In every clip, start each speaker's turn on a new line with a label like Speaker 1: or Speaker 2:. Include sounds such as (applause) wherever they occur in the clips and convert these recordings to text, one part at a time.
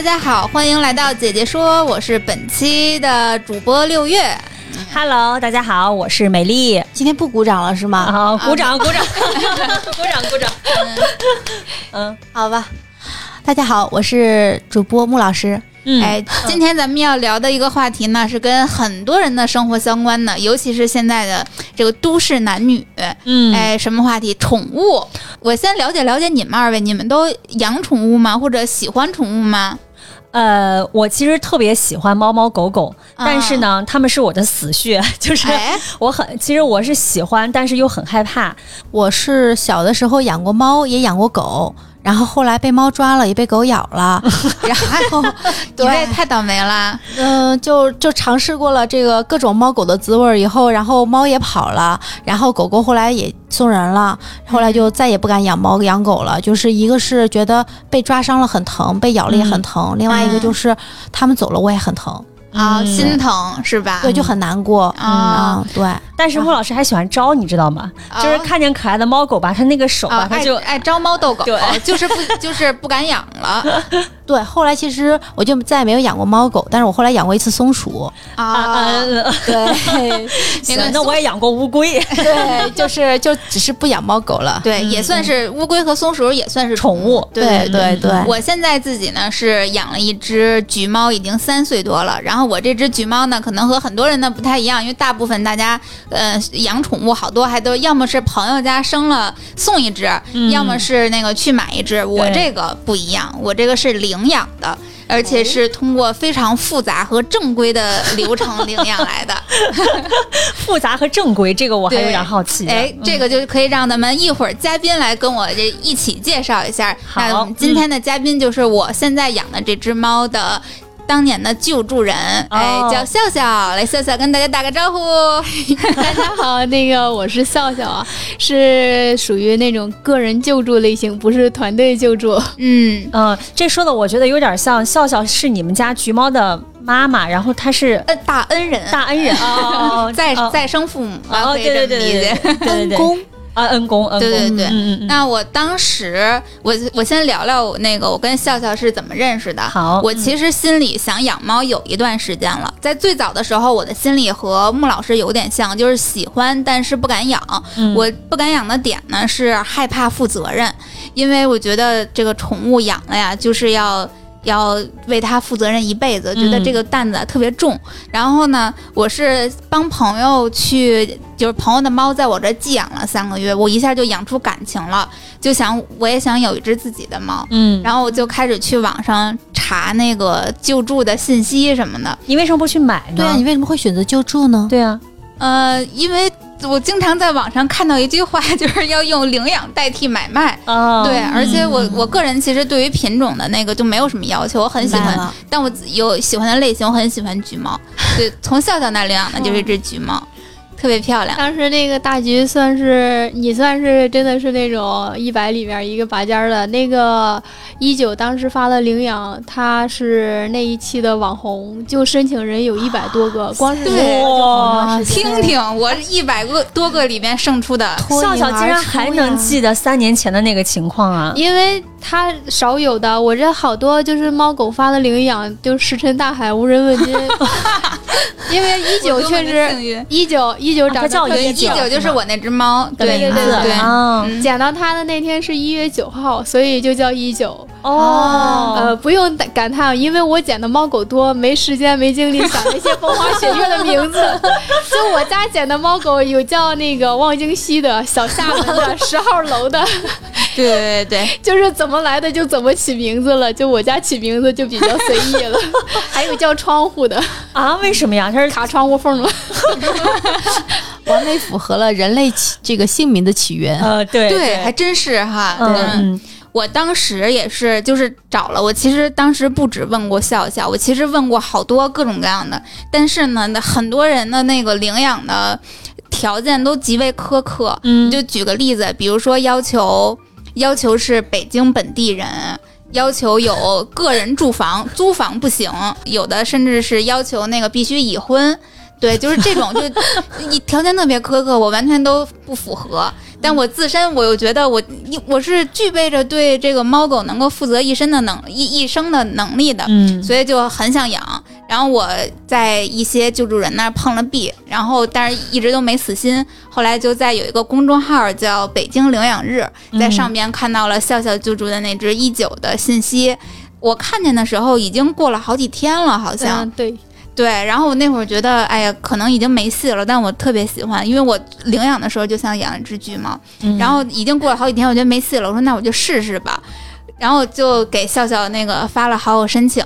Speaker 1: 大家好，欢迎来到姐姐说，我是本期的主播六月。
Speaker 2: Hello，大家好，我是美丽。
Speaker 3: 今天不鼓掌了是吗？
Speaker 2: 好，鼓掌，鼓掌，(laughs) 鼓掌，鼓掌。嗯
Speaker 3: 好吧。大家好，我是主播穆老师。
Speaker 2: 嗯，
Speaker 1: 哎，今天咱们要聊的一个话题呢，是跟很多人的生活相关的，尤其是现在的这个都市男女。
Speaker 2: 嗯，
Speaker 1: 哎，什么话题？宠物。我先了解了解你们二位，你们都养宠物吗？或者喜欢宠物吗？
Speaker 2: 呃，我其实特别喜欢猫猫狗狗，
Speaker 1: 啊。
Speaker 2: 但是呢，它们是我的死穴，(laughs) 就是
Speaker 1: 哎，
Speaker 2: 我很，其实我是喜欢，但是又很害怕。
Speaker 3: 我是小的时候养过猫，也养过狗，然后后来被猫抓了，也被狗咬了，(laughs) 然后 (laughs)
Speaker 1: 你这
Speaker 3: 对。
Speaker 1: 也太倒霉了。
Speaker 3: 嗯、就就尝试过了这个各种猫狗的滋味儿以后，然后猫也跑了，然后狗狗后来也送人了，后来就再也不敢养猫养狗了。就是一个是觉得被抓伤了很疼，被咬了也很疼，另外一个就是他们走了我也很疼，
Speaker 1: 啊、
Speaker 2: 嗯。
Speaker 1: 心疼是吧？
Speaker 3: 对，就很难过。
Speaker 1: 啊。
Speaker 3: 嗯，对，
Speaker 2: 但是莫老师还喜欢招，你知道吗？
Speaker 1: 啊。
Speaker 2: 就是看见可爱的猫狗吧，他那个手吧，
Speaker 1: 啊，爱
Speaker 2: 它就
Speaker 1: 爱招猫逗狗，
Speaker 2: 对。
Speaker 1: 就是不 (laughs) 就是不敢养了
Speaker 3: 对，后来其实我就再也没有养过猫狗，但是我后来养过一次松鼠。
Speaker 2: 啊
Speaker 3: 对
Speaker 1: 那个 (laughs)
Speaker 2: 那我也养过乌龟，
Speaker 3: 对，就是就只是不养猫狗了。
Speaker 1: 对，也算是乌龟和松鼠，也算是
Speaker 2: 宠物
Speaker 1: 对
Speaker 3: 对
Speaker 1: 对。我现在自己呢是养了一只橘猫，已经三岁多了。然后我这只橘猫呢，可能和很多人呢不太一样，因为大部分大家呃养宠物好多还都要么是朋友家生了送一只，
Speaker 2: 嗯
Speaker 1: 要么是那个去买一只。我这个不一样，我这个是领养的。而且是通过非常复杂和正规的流程领养来的，(laughs)
Speaker 2: 复杂和正规，这个我还有点好奇。(laughs)
Speaker 1: 哎，这个就可以让咱们一会儿嘉宾来跟我这一起介绍一下。
Speaker 2: 好
Speaker 1: 那我们今天的嘉宾就是我现在养的这只猫的。当年的救助人，哎，
Speaker 2: 哦
Speaker 1: 叫笑笑，来笑笑跟大家打个招呼。(laughs)
Speaker 4: 大家好，那个我是笑笑啊，是属于那种个人救助类型，不是团队救助。
Speaker 1: 嗯，
Speaker 2: 嗯，这说的我觉得有点像笑笑是你们家橘猫的妈妈，然后她是
Speaker 1: 呃，大恩人，
Speaker 2: 大恩人哦，
Speaker 1: 再
Speaker 2: 哦
Speaker 1: 再生父母啊，
Speaker 2: 对对。对对对对对，(laughs)
Speaker 3: 恩公
Speaker 2: 啊，恩公，恩公，
Speaker 1: 对对对那我当时，我我先聊聊我那个我跟笑笑是怎么认识的。
Speaker 2: 好
Speaker 1: 我其实心里想养猫有一段时间了，在最早的时候，我的心里和穆老师有点像，就是喜欢但是不敢养。
Speaker 2: 嗯
Speaker 1: 我不敢养的点呢是害怕负责任，因为我觉得这个宠物养了呀，就是要。要为它负责任一辈子，觉得
Speaker 2: 嗯
Speaker 1: 这个担子特别重。然后呢，我是帮朋友去，就是朋友的猫在我这寄养了三个月，我一下就养出感情了，就想我也想有一只自己的猫。
Speaker 2: 嗯，
Speaker 1: 然后我就开始去网上查那个救助的信息什么的。
Speaker 2: 你为什么不去买呢？
Speaker 3: 对啊，你为什么会选择救助呢？
Speaker 2: 对啊，
Speaker 1: 呃，因为我经常在网上看到一句话，(laughs) 就是要用领养代替买卖。
Speaker 2: 哦，
Speaker 1: 对，而且我我个人其实对于品种的那个就没有什么要求，我很喜欢，但我有喜欢的类型，我很喜欢橘猫。对，从笑笑那领养的就是一只橘猫，特别漂亮。
Speaker 4: 当时那个大橘算是你算是真的是那种一百里面一个拔尖儿的。那个一九当时发的领养，他是那一期的网红，就申请人有一百多个，光是。
Speaker 1: 听听我一百个多个里面胜出的，
Speaker 2: 笑笑竟然还能记得三年前的那个情况啊！
Speaker 4: 因为他少有的，我这好多就是猫狗发的领养，就石沉大海，无人问津。(laughs) 因为一九确实，
Speaker 1: 实，
Speaker 4: 一九一九长
Speaker 2: 它叫
Speaker 4: 得特别
Speaker 1: 一九就是我那只猫，对
Speaker 4: 对对捡到它的那天是一月九号，所以就叫一九。
Speaker 2: 哦，
Speaker 4: 呃，不用感感叹，因为我捡的猫狗多，没时间没精力想那些风花雪月的名字。(laughs) 就我家捡的猫狗，有叫那个望京西的、小厦门的、十号楼的，(laughs)
Speaker 1: 对对对对，
Speaker 4: 就是怎么来的就怎么起名字了。就我家起名字就比较随意了，(laughs) 还有叫窗户的，
Speaker 2: 啊？为什么呀？它是
Speaker 4: 卡窗户缝了。
Speaker 3: 完美符合了人类起这个姓名的起源。
Speaker 2: 呃，对
Speaker 1: 对，还真是哈。
Speaker 2: 嗯
Speaker 1: 我当时也是，就是找了我，其实当时不止问过笑笑，我其实问过好多各种各样的，但是呢，那很多人的那个领养的条件都极为苛刻。
Speaker 2: 嗯
Speaker 1: 就举个例子，比如说要求要求是北京本地人。要求有个人住房，租房不行，有的甚至是要求那个必须已婚，对，就是这种，就 (laughs) 你条件特别苛刻，我完全都不符合。但我自身我又觉得我我是具备着对这个猫狗能够负责一身的能一一生的能力的，
Speaker 2: 嗯
Speaker 1: 所以就很想养。然后我在一些救助人那儿碰了壁，然后但是一直都没死心。后来就在有一个公众号叫“北京领养日”，在上边看到了笑笑救助的那只一九的信息。我看见的时候已经过了好几天了，好像、
Speaker 4: 嗯，对，
Speaker 1: 对。然后我那会儿觉得，哎呀，可能已经没戏了，但我特别喜欢，因为我领养的时候就想养一只橘猫，
Speaker 2: 嗯
Speaker 1: 然后已经过了好几天，我觉得没戏了，我说那我就试试吧。然后就给笑笑那个发了好友申请，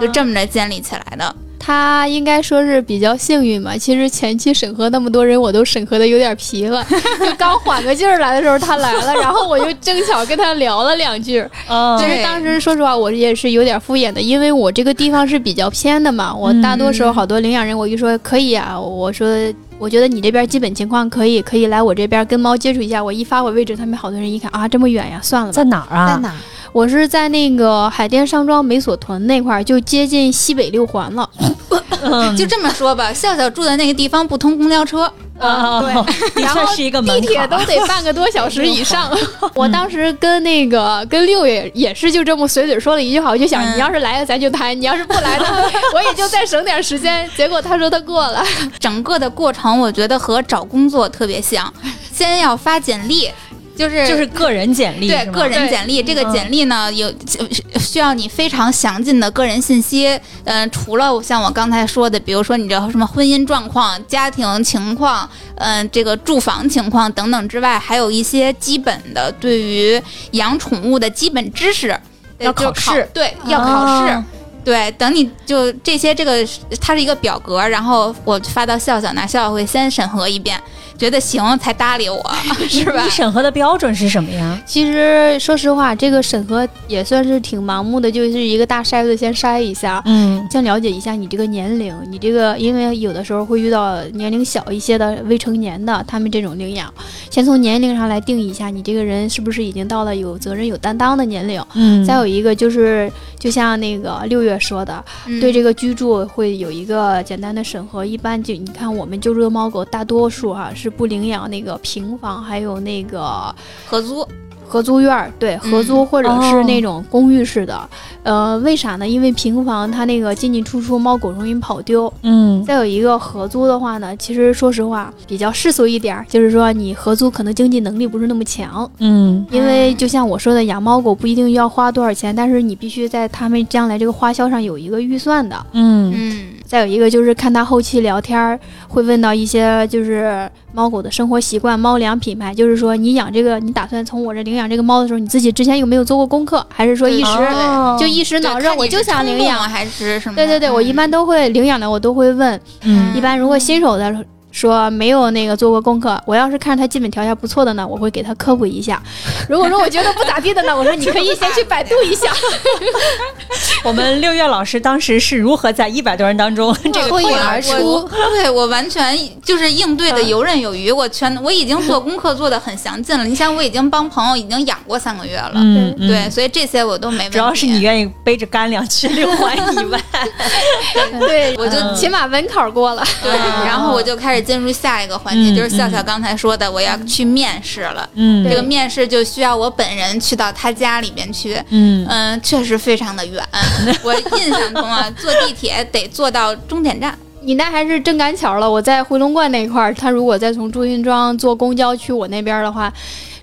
Speaker 1: 就这么着建立起来的。
Speaker 4: 他应该说是比较幸运吧。其实前期审核那么多人，我都审核的有点疲了。(laughs) 就刚缓个劲儿来的时候，他来了，(laughs) 然后我就正巧跟他聊了两句。
Speaker 2: 哦
Speaker 1: 对
Speaker 4: 其实当时说实话，我也是有点敷衍的，因为我这个地方是比较偏的嘛。我大多时候好多领养人，我就说可以啊，我说我觉得你这边基本情况可以，可以来我这边跟猫接触一下。我一发我位置，他们好多人一看啊，这么远呀，算了吧。
Speaker 2: 在哪儿啊？
Speaker 3: 在哪？
Speaker 4: 我是在那个海淀上庄美索屯那块儿，就接近西北六环了。
Speaker 2: 嗯。
Speaker 1: 就这么说吧，笑笑住的那个地方不通公交车，(laughs)
Speaker 2: 啊，
Speaker 4: 对。
Speaker 2: 的
Speaker 4: 然后
Speaker 2: 确是一个门
Speaker 4: 地铁都得半个多小时以上。(laughs) 我当时跟那个跟六爷也是就这么随嘴说了一句话，我就想
Speaker 1: 嗯。
Speaker 4: 你要是来了咱就谈，你要是不来呢，(laughs) 我也就再省点时间。结果他说他过了，
Speaker 1: 整个的过程我觉得和找工作特别像，先要发简历，就是
Speaker 2: 就是个人简历，
Speaker 1: 对个人简历，这个
Speaker 2: 嗯
Speaker 1: 简历呢有需要你非常详尽的个人信息。嗯、除了像我刚才说的，比如说你这什么婚姻状况、家庭情况，嗯、这个住房情况等等之外，还有一些基本的对于养宠物的基本知识。
Speaker 2: 要考试
Speaker 1: 对，要考试。
Speaker 2: 哦
Speaker 1: 对，等你就这些，这个它是一个表格，然后我发到笑笑那，笑笑会先审核一遍，觉得行才搭理我，(laughs) 是吧
Speaker 2: 你？审核的标准是什么呀？
Speaker 4: 其实说实话，这个审核也算是挺盲目的，就是一个大筛子先筛一下。
Speaker 2: 嗯
Speaker 4: 先了解一下你这个年龄，你这个因为有的时候会遇到年龄小一些的未成年的，他们这种领养，先从年龄上来定义一下你这个人是不是已经到了有责任有担当的年龄。
Speaker 2: 嗯
Speaker 4: 再有一个就是，就像那个六月说的，
Speaker 1: 嗯
Speaker 4: 对这个居住会有一个简单的审核。一般就你看我们救助的猫狗，大多数哈、是不领养那个平房，还有那个
Speaker 1: 合租，
Speaker 4: 合租院儿，对，合租或者是那种公寓式的。呃，为啥呢？因为平房它那个进进出出，猫狗容易跑丢。
Speaker 2: 嗯
Speaker 4: 再有一个合租的话呢，其实说实话比较世俗一点儿，就是说你合租可能经济能力不是那么强，
Speaker 2: 嗯
Speaker 4: 因为就像我说的，养猫狗不一定要花多少钱，但是你必须在他们将来这个花销上有一个预算的。
Speaker 2: 嗯
Speaker 1: 嗯
Speaker 4: 再有一个就是看他后期聊天儿，会问到一些就是猫狗的生活习惯、猫粮品牌，就是说你养这个，你打算从我这领养这个猫的时候，你自己之前有没有做过功课，还是说一时、
Speaker 2: 哦
Speaker 4: 就一时脑热我就想领养？
Speaker 1: 还是什么？
Speaker 4: 对对对，我一般都会领养的，我都会问。
Speaker 2: 嗯
Speaker 4: 一般如果新手的说没有那个做过功课，我要是看着他基本条件不错的呢，我会给他科普一下。如果说我觉得不咋地的呢，我说你可以先去百度一下。(laughs)
Speaker 2: 我们六月老师当时是如何在一百多人当中这个
Speaker 3: 脱颖而出
Speaker 1: 对我完全就是应对的游刃有余，我全我已经做功课做的很详尽了。你想，我已经帮朋友已经养过三个月了，
Speaker 2: 嗯，嗯
Speaker 1: 对，，所以这些我都没问题。
Speaker 2: 主要是你愿意背着干粮去六环以外，
Speaker 4: 对，
Speaker 1: 我就
Speaker 2: 嗯
Speaker 4: 起码文考过了。
Speaker 1: 对，
Speaker 2: 啊
Speaker 1: 然后我就开始进入下一个环节，
Speaker 2: 嗯
Speaker 1: 就是笑笑刚才说的，我要去面试了。
Speaker 2: 嗯
Speaker 1: 这个面试就需要我本人去到他家里面去，
Speaker 2: 嗯
Speaker 1: 嗯，确实非常的远。(laughs) 我印象中啊，坐地铁得坐到终点站。
Speaker 4: 你那还是真赶巧了，我在回龙观那块儿，他如果再从朱云庄坐公交去我那边儿的话，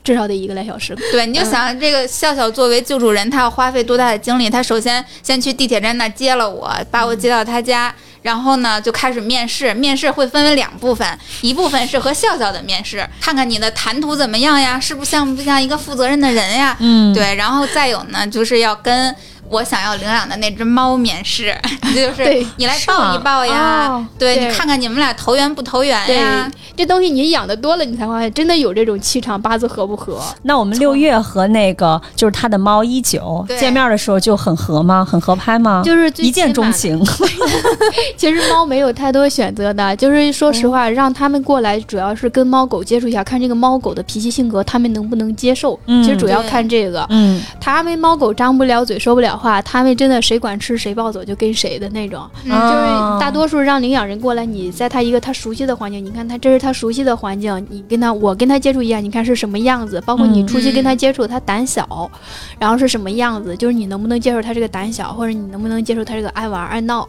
Speaker 4: 至少得一个来小时。
Speaker 1: 对，你就想这个笑笑作为救助人，他要花费多大的精力？他首先先去地铁站那接了我，把我接到他家，然后呢就开始面试，面试会分为两部分，一部分是和笑笑的面试，看看你的谈吐怎么样呀，是不是像不像一个负责任的人呀？
Speaker 2: 嗯，
Speaker 1: 对，然后再有呢，就是要跟我想要领养的那只猫免试，(laughs) 就是
Speaker 4: 对
Speaker 1: 你来抱一抱呀，
Speaker 4: 哦
Speaker 1: 对
Speaker 4: 对
Speaker 1: 你看看你们俩投缘不投缘
Speaker 4: 对
Speaker 1: 呀？，
Speaker 4: 这东西你养的多了，你才发现真的有这种气场，八字合不合？
Speaker 2: 那我们六月和那个就是他的猫一九见面的时候就很合吗？很合拍吗？
Speaker 4: 就是
Speaker 2: 一见钟情。(laughs)
Speaker 4: 其实猫没有太多选择的，就是说实话，让他们过来主要是跟猫狗接触一下，看这个猫狗的脾气性格，他们能不能接受。
Speaker 2: 嗯
Speaker 4: 其实主要看这个，
Speaker 2: 嗯
Speaker 4: 他们猫狗张不了嘴，说不了话，他们真的谁管吃谁抱走就跟谁的那种。
Speaker 1: 嗯
Speaker 4: 就是大多数让领养人过来，你在他一个他熟悉的环境，你看他这是他熟悉的环境，你跟他我跟他接触一下，你看是什么样子，包括你
Speaker 2: 嗯
Speaker 4: 出去跟他接触，他胆小，然后是什么样子，就是你能不能接受他这个胆小，或者你能不能接受他这个爱玩爱闹。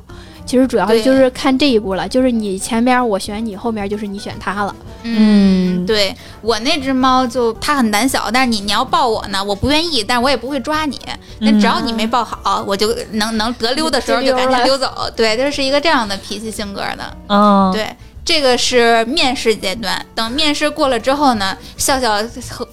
Speaker 4: 其实主要就是看这一步了，就是你前边我选你，后面就是你选它了。
Speaker 2: 嗯
Speaker 1: 对我那只猫就它很胆小，但是你你要抱我呢，我不愿意，但是我也不会抓你。那
Speaker 2: 嗯
Speaker 1: 只要你没抱好，我就能能得溜的时候就赶紧溜走。对，它是一个这样的脾气性格的。
Speaker 2: 嗯，
Speaker 1: 对，这个是面试阶段。等面试过了之后呢，笑笑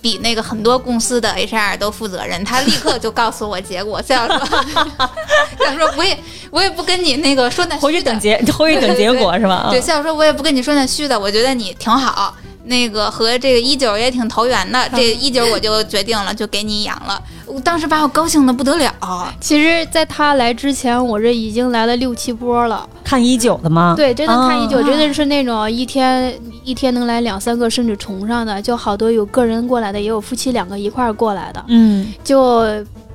Speaker 1: 比那个很多公司的 HR 都负责任，他立刻就告诉我结果。笑 (laughs) 笑说，笑笑说我也我也不跟你那个说那虚的
Speaker 2: 回去等结，回去等结果是吧？
Speaker 1: 对，笑笑说，我也不跟你说那虚的，我觉得你挺好，那个和这个一九也挺投缘的，这一九我就决定了，就给你养了。我当时把我高兴的不得了。
Speaker 4: 其实，在他来之前，我这已经来了六七波了。
Speaker 2: 看一九的吗？
Speaker 4: 对，真的看一九、
Speaker 2: 啊
Speaker 4: 真的是那种一天一天能来两三个，甚至重上的，就好多有个人过来的，也有夫妻两个一块儿过来的。
Speaker 2: 嗯
Speaker 4: 就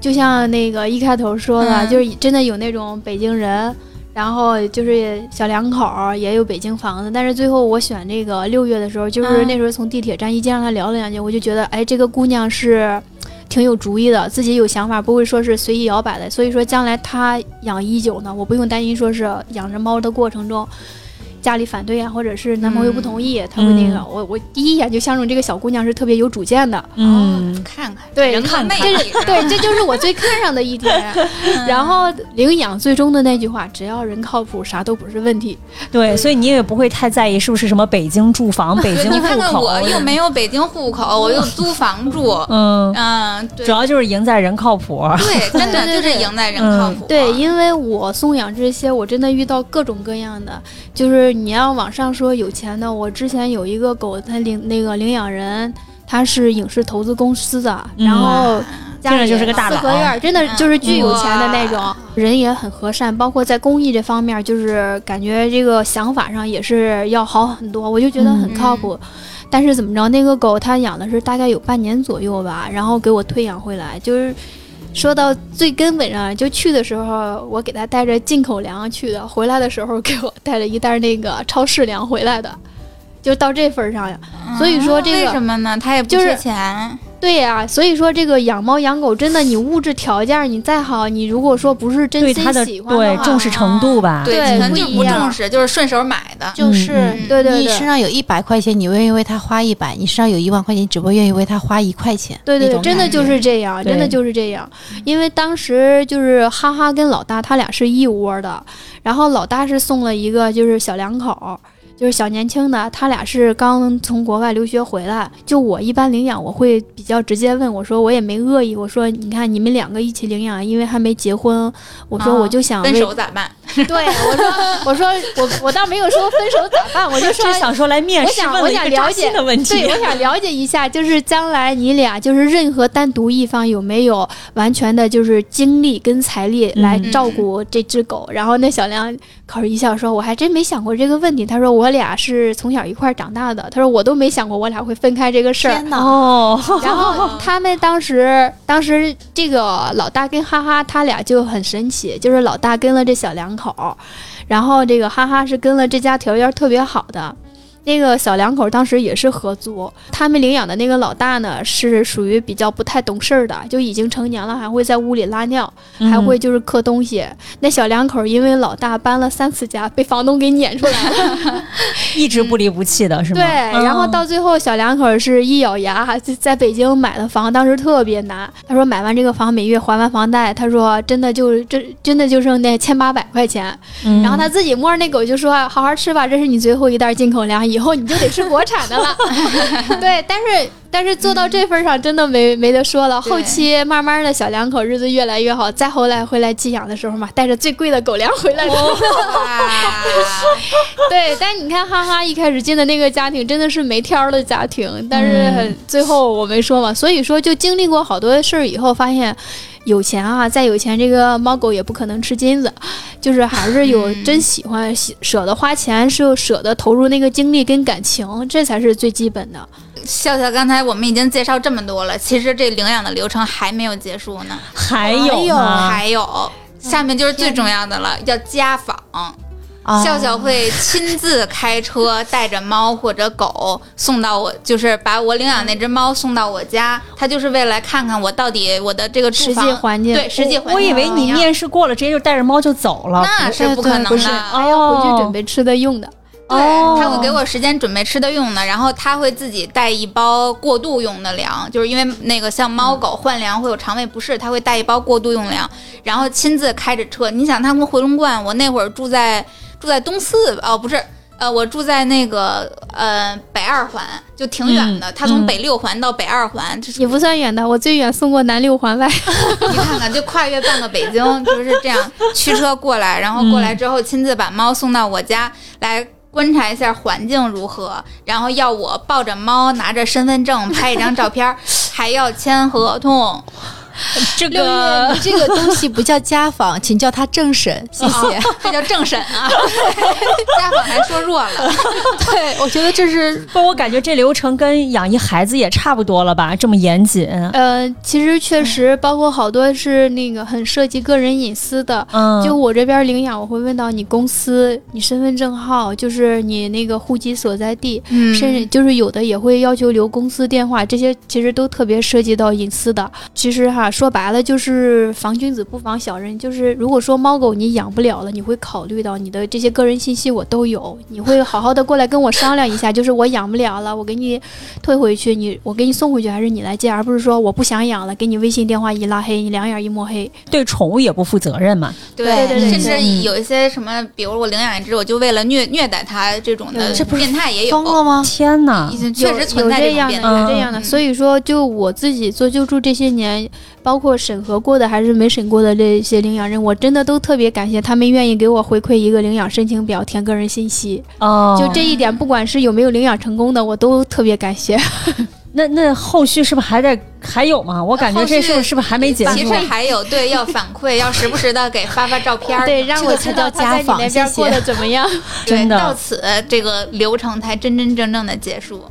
Speaker 4: 就像那个一开头说的，
Speaker 1: 嗯
Speaker 4: 就是真的有那种北京人。然后就是小两口，也有北京房子，但是最后我选这个六月的时候，就是那时候从地铁站一见让他聊了两句，我就觉得，哎，这个姑娘是挺有主意的，自己有想法，不会说是随意摇摆的。所以说将来她养一九呢，我不用担心说是养着猫的过程中。家里反对啊，或者是男朋友不同意，他会那个。
Speaker 2: 嗯
Speaker 4: 我我第一眼就相中这个小姑娘是特别有主见的，
Speaker 2: 嗯
Speaker 1: 哦，看看，
Speaker 4: 对
Speaker 1: 人
Speaker 2: 看看
Speaker 1: 力是，
Speaker 4: 对，这就是我最看上的一点。(laughs)
Speaker 1: 嗯
Speaker 4: 然后领养最终的那句话，只要人靠谱，啥都不是问题。
Speaker 2: 对，所以你也不会太在意是不是什么北京住房、(laughs) 北京户
Speaker 1: 你看看
Speaker 2: 口。
Speaker 1: 我又没有北京户口，我又租房住，
Speaker 2: 嗯，
Speaker 1: 嗯，对
Speaker 2: 主要就是赢在人靠谱。
Speaker 1: 对，(laughs) 真的就是赢在人靠谱。
Speaker 4: 对，因为我送养这些，我真的遇到各种各样的，就是你要往上说有钱的，我之前有一个狗，它领那个领养人。他是影视投资公司的，
Speaker 2: 嗯
Speaker 4: 然后家里
Speaker 2: 就是个大佬
Speaker 4: 四合院，真的就是巨有钱的那种，人也很和善，包括在公益这方面，就是感觉这个想法上也是要好很多，我就觉得很靠谱。但是怎么着，那个狗它养的是大概有半年左右吧，然后给我退养回来，就是说到最根本上，就去的时候我给他带着进口粮去的，回来的时候给我带了一袋那个超市粮回来的，就到这份上呀。所以说这个
Speaker 1: 什么呢？他也不
Speaker 4: 就是，对呀、所以说这个养猫养狗真的，你物质条件你再好，你如果说不是真心
Speaker 2: 喜欢的
Speaker 4: 喜欢话
Speaker 2: 对重视程度吧，
Speaker 1: 对，
Speaker 4: 对
Speaker 1: 可能就
Speaker 4: 不一样
Speaker 1: 不重视，就是顺手买的。
Speaker 3: 就是
Speaker 2: 嗯
Speaker 4: 对对对
Speaker 3: 你身上有一百块钱，你愿意为他花一百；你身上有一万块钱，你只不过愿意为他花一块钱。
Speaker 4: 对对真的就是这样，真的就是这样。因为当时就是哈哈跟老大他俩是一窝的，然后老大是送了一个就是小两口。就是小年轻的，他俩是刚从国外留学回来。就我一般领养，我会比较直接问我说，我也没恶意，我说你看你们两个一起领养，因为还没结婚，我说
Speaker 1: 啊
Speaker 4: 我就想
Speaker 1: 分手咋办？(laughs)
Speaker 4: 对我说我说我我倒没有说分手咋办，我就说 (laughs)
Speaker 2: 是想说来面试
Speaker 4: 我想我
Speaker 2: 问了一个扎
Speaker 4: 想了解
Speaker 2: 的问题
Speaker 4: 对，。我想了解一下，就是将来你俩就是任何单独一方有没有完全的，就是精力跟财力来
Speaker 2: 嗯
Speaker 4: 照顾这只狗。然后那小梁口儿一笑说：“我还真没想过这个问题。”他说：“我俩是从小一块儿长大的。”他说：“我都没想过我俩会分开这个事儿。”
Speaker 3: 天哪！(laughs)
Speaker 2: 哦，
Speaker 4: 然后 (laughs) 他们当时，当时这个老大跟哈哈他俩就很神奇，就是老大跟了这小两口，然后这个哈哈是跟了这家条件特别好的。那个小两口当时也是合租，他们领养的那个老大呢是属于比较不太懂事儿的，就已经成年了，还会在屋里拉尿，
Speaker 2: 嗯
Speaker 4: 还会就是磕东西。那小两口因为老大搬了三次家，被房东给撵出来了。(laughs)
Speaker 2: 一直不离不弃的 (laughs) 是吗？
Speaker 4: 对，
Speaker 2: 嗯
Speaker 4: 然后到最后小两口是一咬牙，在在北京买了房，当时特别难。他说买完这个房，每月还完房贷，他说真的就真真的就剩那千八百块钱。
Speaker 2: 嗯
Speaker 4: 然后他自己摸着那狗就说：“好好吃吧，这是你最后一袋进口粮，以后你就得吃国产的了。(laughs) ”对，但是但是做到这份上，真的没没得说了。后期慢慢的小两口日子越来越好，再后来回来寄养的时候嘛，带着最贵的狗粮回来的。
Speaker 1: 哇，(laughs)
Speaker 4: 对，但你看哈哈一开始进的那个家庭真的是没挑儿的家庭，但是
Speaker 2: 嗯
Speaker 4: 最后我没说嘛，所以说就经历过好多事儿以后，发现有钱啊，再有钱，这个猫狗也不可能吃金子，就是还是有
Speaker 1: 嗯
Speaker 4: 真喜欢、喜舍得花钱，是舍得投入那个精力跟感情，这才是最基本的。
Speaker 1: 笑笑，刚才我们已经介绍这么多了，其实这领养的流程还没有结束呢，
Speaker 2: 还有？
Speaker 1: 还有。下面就是最重要的了，要家访。
Speaker 3: 啊
Speaker 1: 笑笑会亲自开车带着猫或者狗送到我，就是把我领养那只猫送到我家，他就是为了看看我到底我的这个住
Speaker 4: 实际环境
Speaker 1: 对实际环境
Speaker 2: 我以为你面试过了，直接就带着猫就走了。
Speaker 1: 那是不可能
Speaker 4: 不是，
Speaker 1: 的。
Speaker 4: 还要回去准备吃的用的。
Speaker 1: 对，
Speaker 2: 哦
Speaker 1: 他会给我时间准备吃的用的，然后他会自己带一包过渡用的粮，就是因为那个像猫狗换粮会有肠胃不适，他会带一包过渡用粮，然后亲自开着车。你想，他们回龙观，我那会儿住在住在东四哦，不是。呃，我住在那个呃北二环，就挺远的。
Speaker 2: 嗯
Speaker 1: 他从
Speaker 2: 嗯
Speaker 1: 北六环到北二环，就是
Speaker 4: 也不算远的，我最远送过南六环外。(laughs)
Speaker 1: 你看看，就跨越半个北京，就是这样驱车过来，然后过来之后亲自把猫送到我家来。观察一下环境如何，然后要我抱着猫，拿着身份证拍一张照片，还要签合同。(laughs)
Speaker 2: 这，个
Speaker 3: 你这个东西不叫家访，请叫他政审，谢谢。
Speaker 1: 这叫政审啊！(laughs) 家访还说弱了，(laughs)
Speaker 3: 对，我觉得这是
Speaker 2: 不，我感觉这流程跟养一孩子也差不多了吧？这么严谨。
Speaker 4: 呃，其实确实包括好多是那个很涉及个人隐私的。
Speaker 2: 嗯，
Speaker 4: 就我这边领养，我会问到你公司、你身份证号，就是你那个户籍所在地，
Speaker 1: 嗯
Speaker 4: 甚至就是有的也会要求留公司电话，这些其实都特别涉及到隐私的。其实哈，说白了就是防君子不防小人，就是如果说猫狗你养不了了，你会考虑到你的这些个人信息我都有，你会好好的过来跟我商量一下，就是我养不了了，我给你退回去，你我给你送回去，还是你来接，而不是说我不想养了，给你微信电话一拉黑，你两眼一抹黑。
Speaker 2: 对宠物也不负责任嘛。
Speaker 1: 对
Speaker 3: 对对对
Speaker 1: 甚至有一些什么，比如我领养一只，我就为了虐虐待它这种的，
Speaker 4: 对
Speaker 3: 这不是
Speaker 1: 变态也有，
Speaker 3: 疯了吗？
Speaker 2: 天哪
Speaker 1: 已！经确实存在
Speaker 4: 这样的，这样的。
Speaker 1: 嗯
Speaker 4: 所以说，就我自己做救助这些年，包括审核过的还是没审过的这些领养人，我真的都特别感谢他们愿意给我回馈一个领养申请表，填个人信息。
Speaker 2: 哦，
Speaker 4: 就这一点，不管是有没有领养成功的，我都特别感谢。(laughs)
Speaker 2: 那那后续是不是还得还有吗？我感觉这是不是是不是还没结束
Speaker 1: 其实？还有对，要反馈，要时不时的给发发照片儿。
Speaker 4: 对，让我
Speaker 3: 这个才
Speaker 4: 知道他在你
Speaker 3: 叫家访
Speaker 4: 那边过得怎么样。(laughs)
Speaker 2: 真的
Speaker 1: 到此这个流程才真真正正的结束。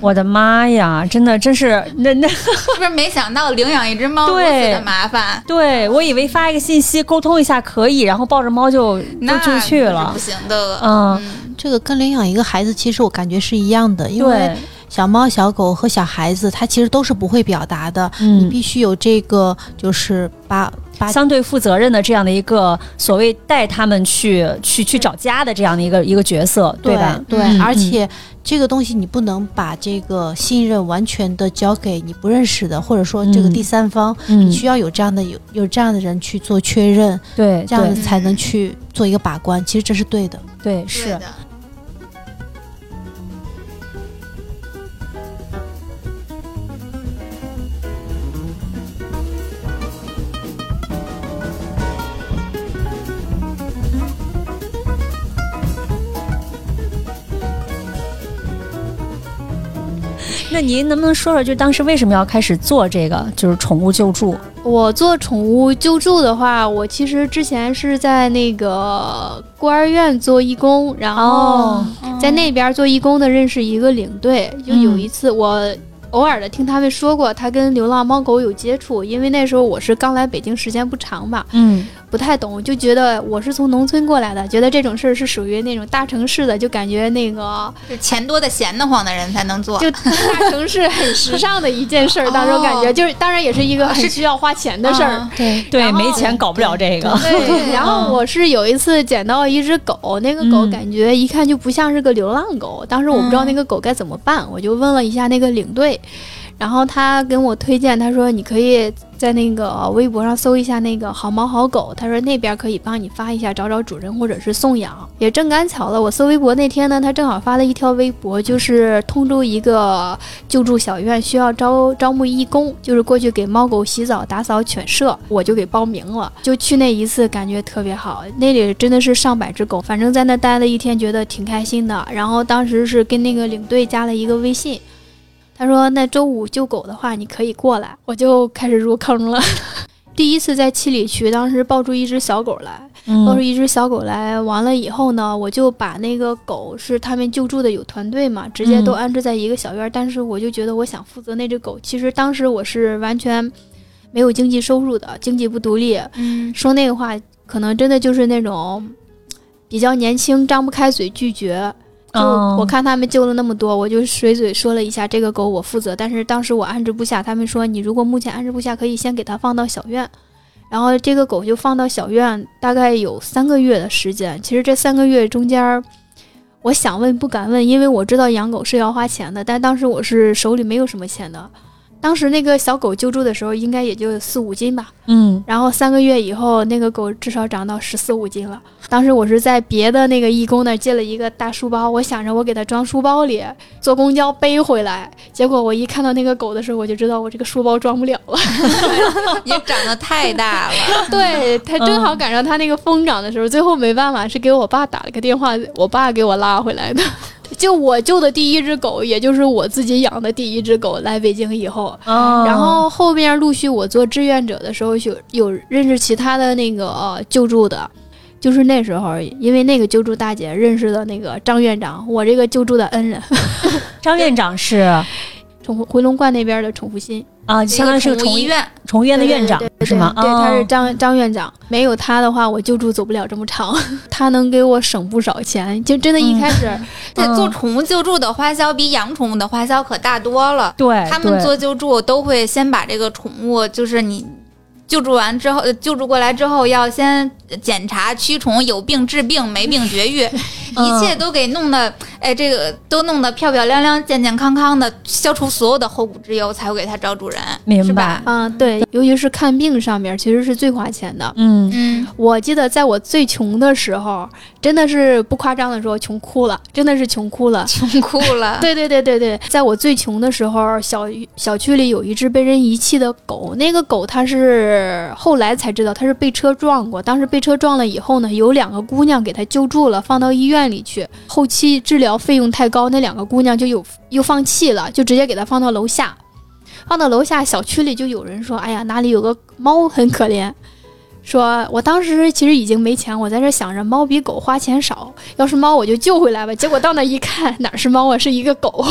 Speaker 2: 我的妈呀，真的真是那那，
Speaker 1: 是不是没想到领养一只猫如此
Speaker 2: 对
Speaker 1: 的麻烦？
Speaker 2: 对我以为发一个信息沟通一下可以，然后抱着猫就就
Speaker 1: 那
Speaker 2: 就去了
Speaker 1: 不。行的。
Speaker 2: 嗯，
Speaker 3: 这个跟领养一个孩子，其实我感觉是一样的，因为，小猫、小狗和小孩子，他其实都是不会表达的。你
Speaker 2: 嗯，
Speaker 3: 必须有这个，就是把把
Speaker 2: 相对负责任的这样的一个所谓带他们去去去找家的这样的一个一个角色，
Speaker 3: 对
Speaker 2: 吧？
Speaker 3: 对，
Speaker 2: 嗯
Speaker 3: 而且这个东西你不能把这个信任完全的交给你不认识的，或者说这个
Speaker 2: 嗯
Speaker 3: 第三方，
Speaker 2: 嗯
Speaker 3: 你，需要有这样的有有这样的人去做确认，
Speaker 2: 对，
Speaker 3: 这样子才能去做一个把关。其实这是对的。
Speaker 2: 对
Speaker 1: 对
Speaker 2: 是那您能不能说说，就当时为什么要开始做这个，就是宠物救助？
Speaker 4: 我做宠物救助的话，我其实之前是在那个孤儿院做义工，然后
Speaker 2: 哦
Speaker 4: 在那边做义工的认识一个领队，就有
Speaker 2: 嗯
Speaker 4: 一次我。偶尔的听他们说过，他跟流浪猫狗有接触，因为那时候我是刚来北京，时间不长吧。
Speaker 2: 嗯
Speaker 4: 不太懂，就觉得我是从农村过来的，觉得这种事儿是属于那种大城市的，就感觉那个
Speaker 1: 是钱多的闲得慌的人才能做。
Speaker 4: 就大城市很时尚的一件事儿，当时我感觉就是，当然也是一个很需要花钱的事儿。
Speaker 1: 啊
Speaker 3: 对，
Speaker 2: 对，没钱搞不了这个。
Speaker 4: 对，(laughs) 然后我是有一次捡到一只狗，那个狗
Speaker 2: 嗯
Speaker 4: 感觉一看就不像是个流浪狗，当时我不知道那个狗该怎么办，我就问了一下那个领队，然后他跟我推荐，他说你可以在那个微博上搜一下那个好猫好狗，他说那边可以帮你发一下找找主人或者是送养。也正赶巧了，我搜微博那天呢，他正好发了一条微博，就是通州一个救助小院需要招招募义工，就是过去给猫狗洗澡、打扫犬舍，我就给报名了，就去那一次，感觉特别好。那里真的是上百只狗，反正在那待了一天，觉得挺开心的。然后当时是跟那个领队加了一个微信。他说：“那周五救狗的话，你可以过来。”我就开始入坑了。(laughs) 第一次在七里区，当时抱住一只小狗来，抱出
Speaker 2: 嗯
Speaker 4: 一只小狗来，完了以后呢，我就把那个狗是他们救助的有团队嘛，直接都
Speaker 2: 嗯
Speaker 4: 安置在一个小院儿。但是我就觉得我想负责那只狗，其实当时我是完全没有经济收入的，经济不独立。
Speaker 1: 嗯
Speaker 4: 说那个话，可能真的就是那种比较年轻，张不开嘴拒绝。就
Speaker 2: 哦
Speaker 4: 我看他们救了那么多，我就随嘴说了一下这个狗我负责，但是当时我安置不下，他们说你如果目前安置不下，可以先给它放到小院，然后这个狗就放到小院，大概有三个月的时间。其实这三个月中间，我想问不敢问，因为我知道养狗是要花钱的，但当时我是手里没有什么钱的。当时那个小狗救助的时候，应该也就四五斤吧，
Speaker 2: 嗯
Speaker 4: 然后三个月以后，那个狗至少长到十四五斤了。当时我是在别的那个义工那儿借了一个大书包，我想着我给它装书包里，坐公交背回来。结果我一看到那个狗的时候，我就知道我这个书包装不了了。(laughs)
Speaker 1: 也长得太大了。
Speaker 4: 对，它正好赶上它那个疯长的时候，最后没办法是给我爸打了个电话，我爸给我拉回来的。就我救的第一只狗，也就是我自己养的第一只狗，来北京以后，
Speaker 2: 哦。
Speaker 4: 然后后面陆续我做志愿者的时候，有有认识其他的那个、呃救助的，就是那时候因为那个救助大姐认识的那个张院长，我这个救助的恩人，(laughs)
Speaker 2: 张院长是
Speaker 4: 宠回龙观那边的宠物心
Speaker 2: 啊，相当于是个宠
Speaker 1: 宠物医院，
Speaker 2: 宠物医院的院长是吗？
Speaker 4: 对，对他是
Speaker 2: 哦
Speaker 4: 张张院长，没有他的话，我救助走不了这么长，(laughs) 他能给我省不少钱，就真的一开始。(laughs)
Speaker 1: 对，
Speaker 2: 嗯
Speaker 1: 做宠物救助的花销比养宠物的花销可大多了。
Speaker 2: 对，
Speaker 1: 他们做救助都会先把这个宠物，就是你救助完之后，呃救助过来之后，要先检查驱虫，有病治病，没病绝育，(laughs)
Speaker 2: 嗯
Speaker 1: 一切都给弄得，哎，这个都弄得漂漂亮亮、健健康康的，消除所有的后顾之忧，才会给它找主人，
Speaker 2: 明白
Speaker 1: 是吧？
Speaker 4: 嗯，对，尤其是看病上面，其实是最花钱的。
Speaker 2: 嗯
Speaker 1: 嗯，
Speaker 4: 我记得在我最穷的时候，真的是不夸张的说，穷哭了，真的是穷哭了。
Speaker 1: 穷哭了。(laughs)
Speaker 4: 对对对对对，在我最穷的时候，小小区里有一只被人遗弃的狗，那个狗它是后来才知道它是被车撞过，当时被车撞了以后呢，有两个姑娘给它救助了，放到医院里去，后期治疗费用太高，那两个姑娘就有又放弃了，就直接给它放到楼下，放到楼下，小区里就有人说，哎呀，哪里有个猫很可怜。说，我当时其实已经没钱，我在这想着猫比狗花钱少，要是猫我就救回来吧。结果到那一看，哪是猫啊，是一个狗。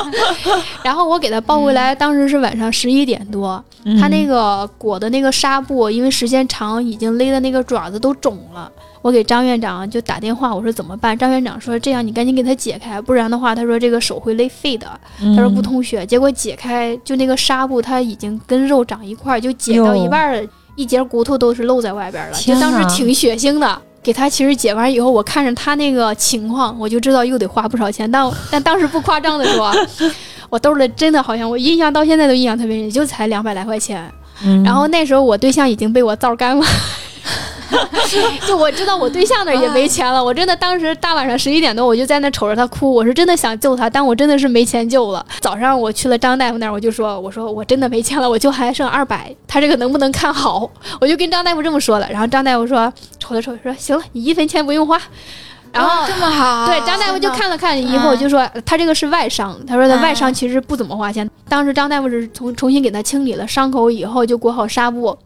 Speaker 4: (laughs) 然后我给它抱回来，当时是晚上十一点多，
Speaker 2: 嗯
Speaker 4: 它那个裹的那个纱布，因为时间长，已经勒的那个爪子都肿了。我给张院长就打电话，我说怎么办？张院长说这样，你赶紧给他解开，不然的话，他说这个手会勒废的。
Speaker 2: 嗯
Speaker 4: 他说不通血，结果解开就那个纱布，它已经跟肉长一块儿，就解到一半儿，一节骨头都是露在外边了，就当时挺血腥的。给他其实解完以后，我看着他那个情况，我就知道又得花不少钱。但但当时不夸张的说，(laughs) 我兜里真的好像我印象到现在都印象特别深，也就才两百来块钱。
Speaker 2: 嗯
Speaker 4: 然后那时候我对象已经被我造干了。(laughs) 就我知道我对象那也没钱了，我真的当时大晚上十一点多，我就在那瞅着他哭，我是真的想救他，但我真的是没钱救了。早上我去了张大夫那儿，我就说，我说我真的没钱了，我就还剩二百，他这个能不能看好？我就跟张大夫这么说了，然后张大夫说，瞅了瞅说，行了，你一分钱不用花。然后
Speaker 1: 哦这么好，
Speaker 4: 对，张大夫就看了看以后就说他这个是外伤，他说的外伤其实不怎么花钱。当时张大夫是重重新给他清理了伤口以后，就裹好纱布。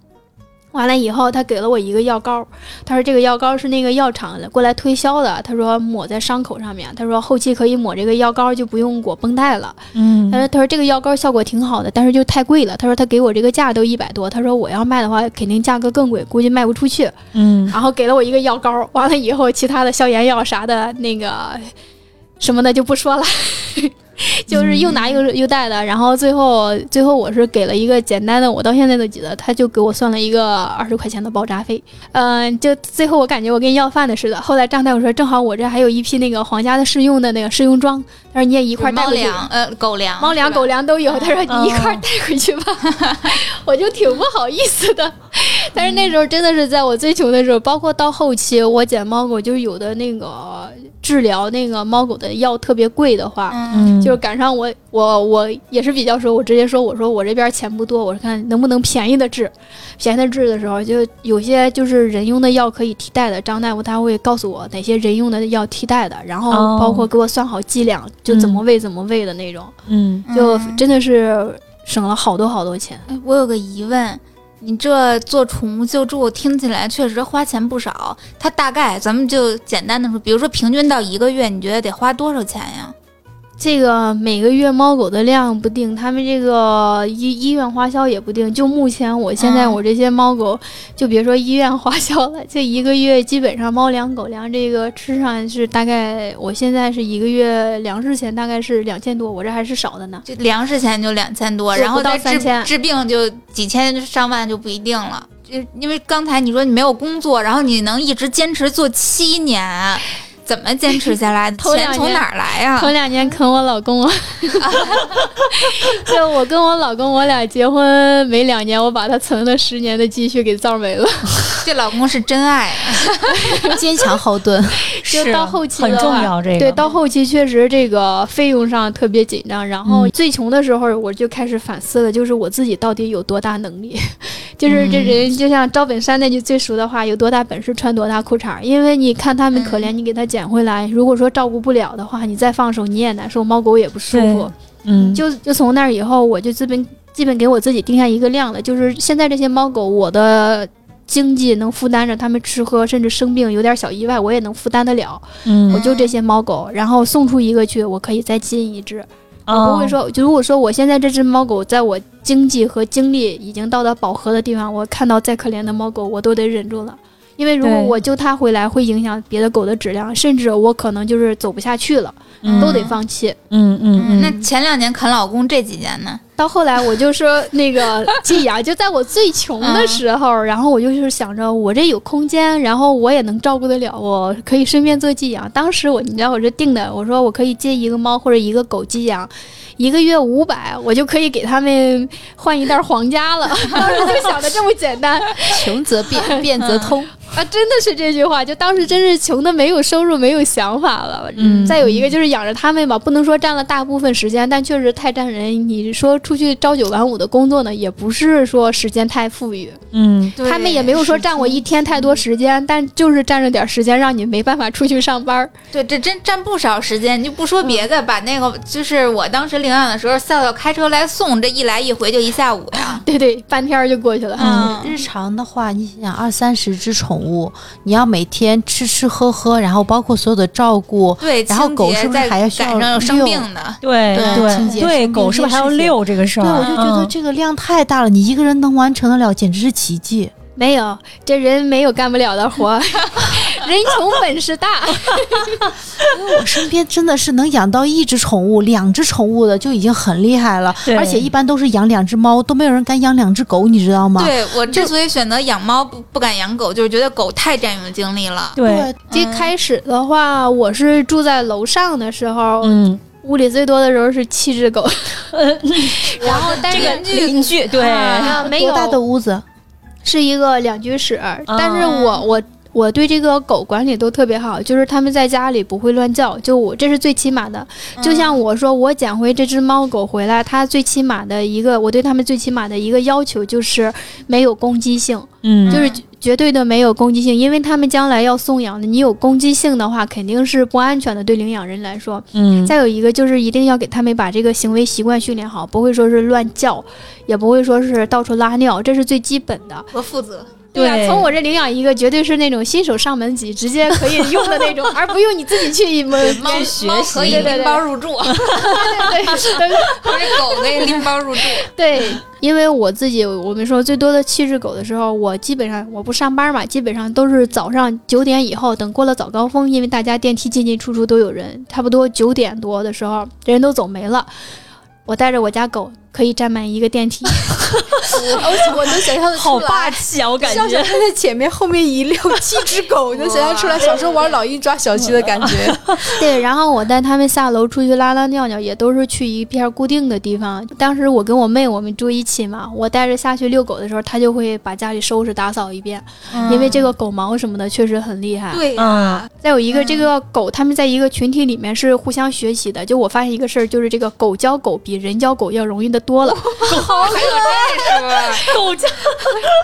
Speaker 4: 完了以后，他给了我一个药膏，他说这个药膏是那个药厂的过来推销的，他说抹在伤口上面，他说后期可以抹这个药膏就不用裹绷带了。
Speaker 2: 嗯
Speaker 4: 他说他说这个药膏效果挺好的，但是就太贵了。他说他给我这个价都一百多，他说我要卖的话肯定价格更贵，估计卖不出去。
Speaker 2: 嗯
Speaker 4: 然后给了我一个药膏，完了以后其他的消炎药啥的那个什么的就不说了。(laughs) 就是又拿又又带的，然后最后最后我是给了一个简单的，我到现在都记得，他就给我算了一个二十块钱的包扎费，嗯、就最后我感觉我跟要饭的似的。后来张大夫说，正好我这还有一批那个皇家的试用的那个试用装，他说你也一块儿带
Speaker 1: 猫
Speaker 4: 回去。
Speaker 1: 粮呃狗粮
Speaker 4: 猫粮、狗粮都有，他说你一块带回去吧，(laughs) 我就挺不好意思的。但是那时候真的是在我最穷的时候，包括到后期我捡猫狗，就是有的那个治疗那个猫狗的药特别贵的话，
Speaker 1: 嗯
Speaker 2: 嗯，
Speaker 4: 就是赶上我我我也是比较说，我直接说我说我这边钱不多，我说看能不能便宜的治，便宜的治的时候，就有些就是人用的药可以替代的，张大夫他会告诉我哪些人用的药替代的，然后
Speaker 2: 哦
Speaker 4: 包括给我算好剂量，就怎么喂怎么喂的那种，
Speaker 2: 嗯
Speaker 4: 就
Speaker 1: 嗯
Speaker 4: 真的是省了好多好多钱。
Speaker 1: 哎，我有个疑问，你这做宠物救助听起来确实花钱不少，它大概咱们就简单的说，比如说平均到一个月，你觉得得花多少钱呀？
Speaker 4: 这个每个月猫狗的量不定，他们这个医医院花销也不定。就目前我现在
Speaker 1: 嗯
Speaker 4: 我这些猫狗，就别说医院花销了，这一个月基本上猫粮狗粮这个吃上是大概，我现在是一个月粮食钱大概是两千多，我这还是少的呢。
Speaker 1: 就粮食钱就两千多，然后到治
Speaker 4: 3000
Speaker 1: 治病就几千上万就不一定了。就因为刚才你说你没有工作，然后你能一直坚持做七年，怎么坚持下来？(laughs)
Speaker 4: 头两年
Speaker 1: 钱从哪儿来呀？
Speaker 4: 头两年啃我老公啊，(laughs) 就我跟我老公，我俩结婚没两年，我把他存了十年的积蓄给造没了。(laughs)
Speaker 1: 这老公是真爱啊！
Speaker 3: 坚强后盾。
Speaker 2: 是
Speaker 4: 就到后期
Speaker 2: 很重要这个，
Speaker 4: 对，到后期确实这个费用上特别紧张，然后
Speaker 2: 嗯
Speaker 4: 最穷的时候，我就开始反思了，就是我自己到底有多大能力。就是这人就像赵本山那句最熟的话，有多大本事穿多大裤衩儿。因为你看他们可怜，你给他捡回来，如果说照顾不了的话，你再放手你也难受，猫狗也不舒服。
Speaker 2: 嗯
Speaker 4: 就就从那儿以后，我就基本基本给我自己定下一个量了，就是现在这些猫狗，我的经济能负担着它们吃喝，甚至生病有点小意外，我也能负担得了。
Speaker 2: 嗯
Speaker 4: 我就这些猫狗，然后送出一个去，我可以再进一只。我不
Speaker 2: 哦
Speaker 4: 会说，就如果说我现在这只猫狗在我经济和精力已经到达饱和的地方，我看到再可怜的猫狗，我都得忍住了。因为如果我救它回来，会影响别的狗的质量，甚至我可能就是走不下去了，
Speaker 2: 嗯
Speaker 4: 都得放弃。
Speaker 2: 嗯嗯嗯，
Speaker 1: 那前两年啃老公，这几年呢？
Speaker 4: 到后来，我就说那个 (laughs) 寄养，就在我最穷的时候，然后我就是想着我这有空间，然后我也能照顾得了，我可以顺便做寄养。当时我你知道我这定的，我说我可以接一个猫或者一个狗寄养，一个月五百，我就可以给他们换一袋皇家了。当时就想的这么简单
Speaker 3: 穷则变，变则通。(laughs)
Speaker 4: 啊，真的是这句话，就当时真是穷的没有收入、没有想法了。
Speaker 2: 嗯
Speaker 4: 再有一个就是养着他们吧，不能说占了大部分时间，但确实太占人。你说出去朝九晚五的工作呢，也不是说时间太富裕，
Speaker 2: 嗯
Speaker 4: 他们也没有说占我一天太多时间，但就是占着点时间，让你没办法出去上班。
Speaker 1: 对，这真占不少时间。你就不说别的，把那个就是我当时领养的时候，笑笑开车来送，这一来一回就一下午呀。(laughs)
Speaker 4: 对对，半天就过去了。
Speaker 1: 嗯
Speaker 3: 日常的话，你想想二三十只宠物，你要每天吃吃喝喝，然后包括所有的照顾，
Speaker 1: 对，
Speaker 3: 然后狗是不是
Speaker 1: 再
Speaker 3: 还要需要
Speaker 1: 赶上有生病的？
Speaker 2: 对
Speaker 3: 对
Speaker 2: 对，狗是不是还要遛这这个事儿？
Speaker 3: 对，我就觉得
Speaker 2: 嗯
Speaker 3: 这个量太大了，你一个人能完成得了，简直是奇迹。
Speaker 4: 没有，这人没有干不了的活儿，(laughs) 人穷本事大。
Speaker 3: 我身边真的是能养到一只宠物、两只宠物的就已经很厉害了，而且一般都是养两只猫，都没有人敢养两只狗，你知道吗？
Speaker 1: 对我之所以选择养猫，不不敢养狗，就是觉得狗太占用精力了。
Speaker 2: 对，
Speaker 4: 最开始的话，我是住在楼上的时候，
Speaker 2: 嗯，
Speaker 4: 屋里最多的时候是七只狗，(laughs) 然后但是
Speaker 2: 这个邻居对，
Speaker 4: 啊没有
Speaker 3: 多大的屋子？
Speaker 4: 是一个两居室，但是我我。我对这个狗管理都特别好，就是它们在家里不会乱叫，就我这是最起码的。就像我说，我捡回这只猫狗回来，它最起码的一个，我对它们最起码的一个要求就是没有攻击性，
Speaker 2: 嗯，
Speaker 4: 就是绝绝对的没有攻击性，因为他们将来要送养的，你有攻击性的话，肯定是不安全的，对领养人来说。
Speaker 2: 嗯，
Speaker 4: 再有一个就是一定要给他们把这个行为习惯训练好，不会说是乱叫，也不会说是到处拉尿，这是最基本的。
Speaker 1: 我负责。
Speaker 4: 对呀、
Speaker 2: 对
Speaker 4: 从我这领养一个，绝对是那种新手上门级，直接可以用的那种，(laughs) 而不用你自己去摸。
Speaker 1: 猫
Speaker 2: 边学
Speaker 1: 猫
Speaker 2: 习
Speaker 1: 可以
Speaker 4: 对对对
Speaker 1: 拎包入住，(laughs)
Speaker 4: 对对
Speaker 1: 这 (laughs) 狗可以拎包入住。
Speaker 4: 对，因为我自己，我们说最多的七只狗的时候，我基本上我不上班嘛，基本上都是早上九点以后，等过了早高峰，因为大家电梯进进出出都有人，差不多九点多的时候，人都走没了。我带着我家狗可以占满一个电梯，(laughs)
Speaker 3: 我我能想象的
Speaker 2: 好
Speaker 3: 出来。
Speaker 2: 霸气啊！我感觉
Speaker 3: 笑笑他在前面，后面一溜七只狗，(laughs) 你能想象出来小时候玩老鹰抓小鸡的感觉。(laughs)
Speaker 4: 对，然后我带他们下楼出去拉拉尿尿，也都是去一片固定的地方。当时我跟我妹我们住一起嘛，我带着下去遛狗的时候，她就会把家里收拾打扫一遍，因为这个狗毛什么的确实很厉害。
Speaker 1: 对啊、
Speaker 2: 嗯
Speaker 4: 再有一个，这个狗它们在一个群体里面是互相学习的。就我发现一个事儿，就是这个狗教狗比人教狗要容易的多了。
Speaker 1: 还有这个
Speaker 2: 狗家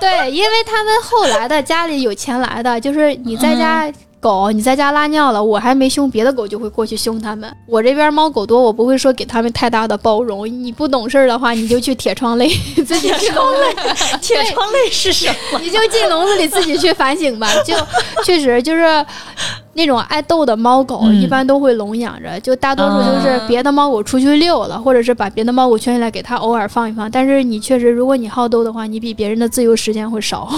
Speaker 4: 对，因为他们后来的家里有钱来的，就是你在家。
Speaker 2: 嗯
Speaker 4: 狗，你在家拉尿了，我还没凶，别的狗就会过去凶他们。我这边猫狗多，我不会说给他们太大的包容。你不懂事儿的话，你就去铁窗泪，(laughs) 自己去笼子，(laughs)
Speaker 2: 铁窗泪是什么？
Speaker 4: 你就进笼子里自己去反省吧。(laughs) 就确实就是那种爱斗的猫狗，
Speaker 2: 嗯
Speaker 4: 一般都会笼养着。就大多数就是
Speaker 1: 啊
Speaker 4: 别的猫狗出去遛了，或者是把别的猫狗圈起来给它偶尔放一放。但是你确实，如果你好斗的话，你比别人的自由时间会少，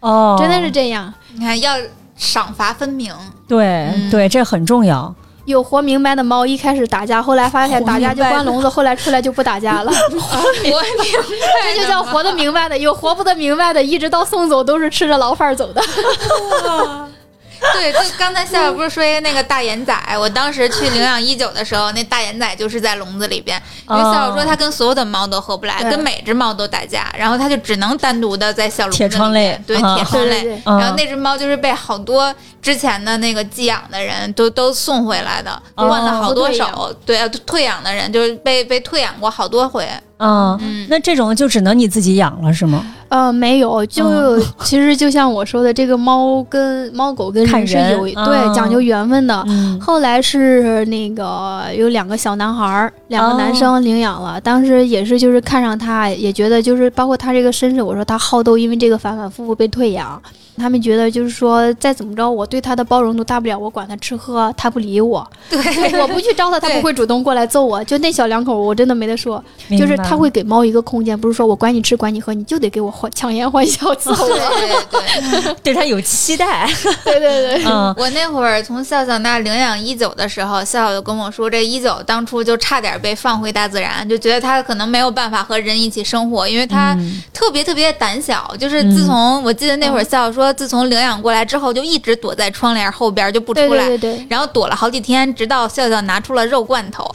Speaker 2: 哦，
Speaker 4: 真的是这样。
Speaker 1: 你看要赏罚分明，
Speaker 2: 对
Speaker 1: 嗯
Speaker 2: 对，这很重要。
Speaker 4: 有活明白的猫，一开始打架，后来发现打架就关笼子，(laughs) 后来出来就不打架了。
Speaker 1: 活明白
Speaker 4: 这就叫活得明白的，有活不得明白的，一直到送走都是吃着牢饭走的。(laughs) (laughs)
Speaker 1: 对，就刚才笑笑不是说一个那个大眼仔，我当时去领养一九的时候，那大眼仔就是在笼子里边，因为笑笑说他跟所有的猫都合不来，跟每只猫都打架，然后他就只能单独的在小笼子里
Speaker 2: 铁窗泪
Speaker 1: 对
Speaker 2: 啊
Speaker 1: 铁窗泪然后那只猫就是被好多之前的那个寄养的人都都送回来的，
Speaker 2: 哦
Speaker 1: 换了好多手。对啊，退养的人就是被被退养过好多回。
Speaker 2: 嗯，
Speaker 1: 嗯，
Speaker 2: 那这种就只能你自己养了是吗？
Speaker 4: 呃，没有，就、
Speaker 2: 嗯 (laughs)
Speaker 4: 其实就像我说的，这个猫跟猫狗跟
Speaker 2: 看
Speaker 4: 人是有对讲究缘分的。
Speaker 2: 嗯
Speaker 4: 后来是那个有两个小男孩儿，两个男生领养了。当时也是就是看上他，也觉得就是包括他这个身世，我说他好斗，因为这个反反复复被退养。他们觉得就是说再怎么着，我对他的包容度大不了我管他吃喝，他不理我，
Speaker 1: 对，(laughs)
Speaker 4: 我不去招他，他不会主动过来揍我。就那小两口，我真的没得说，就是他会给猫一个空间，不是说我管你吃管你喝，你就得给我欢强颜欢笑 (laughs) 揍
Speaker 1: 对
Speaker 4: 我。
Speaker 1: 对对。(laughs)
Speaker 2: 对他有期待。
Speaker 4: 对对对，
Speaker 2: 嗯
Speaker 1: 我那会儿从笑笑那儿领养一九的时候，笑笑就跟我说，这一九当初就差点被放回大自然，就觉得他可能没有办法和人一起生活，因为他
Speaker 2: 嗯
Speaker 1: 特别特别胆小。就是自从、我记得那会儿笑笑说，自从领养过来之后，就一直躲在窗帘后边就不出来。
Speaker 4: 对对对，
Speaker 1: 然后躲了好几天，直到笑笑拿出了肉罐头，(laughs)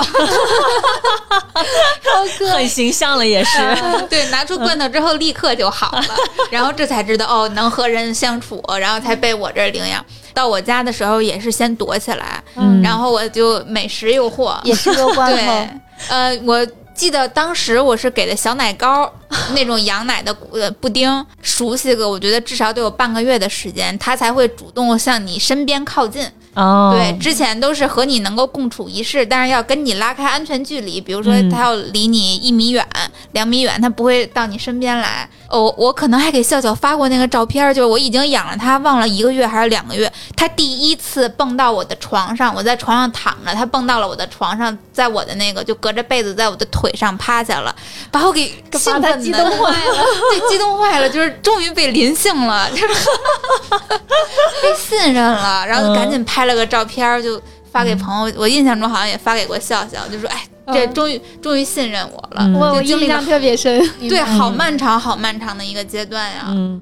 Speaker 2: 很形象了，也是。(laughs)
Speaker 1: 对，拿出罐头之后立刻就好了，(laughs) 然后这才知道哦，能和人相处，然后才被我这儿领养。到我家的时候也是先躲起来，
Speaker 2: 嗯
Speaker 1: 然后我就美食诱惑，
Speaker 3: 也是个罐
Speaker 1: 对
Speaker 3: 头，，
Speaker 1: 呃，我记得当时我是给的小奶糕，(laughs) 那种羊奶的呃布丁，熟悉个我觉得至少得有半个月的时间，它才会主动向你身边靠近。
Speaker 2: 哦，
Speaker 1: 对，之前都是和你能够共处一室，但是要跟你拉开安全距离，比如说他要离你一米远、两米远，他不会到你身边来。哦，我可能还给笑笑发过那个照片，就是我已经养了它，忘了一个月还是两个月，它第一次蹦到我的床上，我在床上躺着，它蹦到了我的床上，在我的那个就隔着被子在我的腿上趴下了，把我给兴奋的
Speaker 4: 激动坏了。(laughs)
Speaker 1: 对，激动坏了，就是终于被临幸了，就是 (laughs) 被信任了，然后就赶紧拍了个照片儿，就发给朋友。我印象中好像也发给过笑笑，就说：“哎，这
Speaker 4: 嗯
Speaker 1: 终于终于信任我了。
Speaker 2: 嗯
Speaker 4: 我我印象特别深。
Speaker 1: 对，好漫长、好漫长的一个阶段呀。
Speaker 2: 嗯。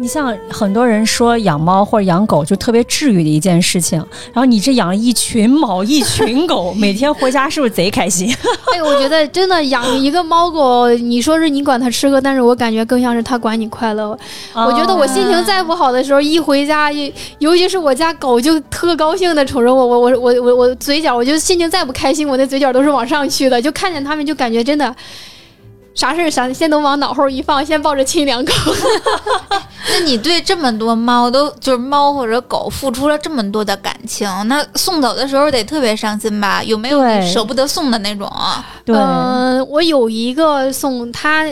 Speaker 2: 你像很多人说养猫或者养狗就特别治愈的一件事情，然后你这养了一群猫一群狗，每天回家是不是贼开心？(laughs)
Speaker 4: 哎，我觉得真的养一个猫狗，你说是你管它吃喝，但是我感觉更像是它管你快乐。我觉得我心情再不好的时候，一回家，尤尤其是我家狗，就特高兴的瞅着我，我我我我我嘴角，我就心情再不开心，我那嘴角都是往上去的，就看见它们就感觉真的。啥事儿啥先都往脑后一放，先抱着亲两口。(laughs)
Speaker 1: 那你对这么多猫都就是猫或者狗付出了这么多的感情，那送走的时候得特别伤心吧？有没有你舍不得送的那种？
Speaker 2: 对，
Speaker 4: 嗯，我有一个送它，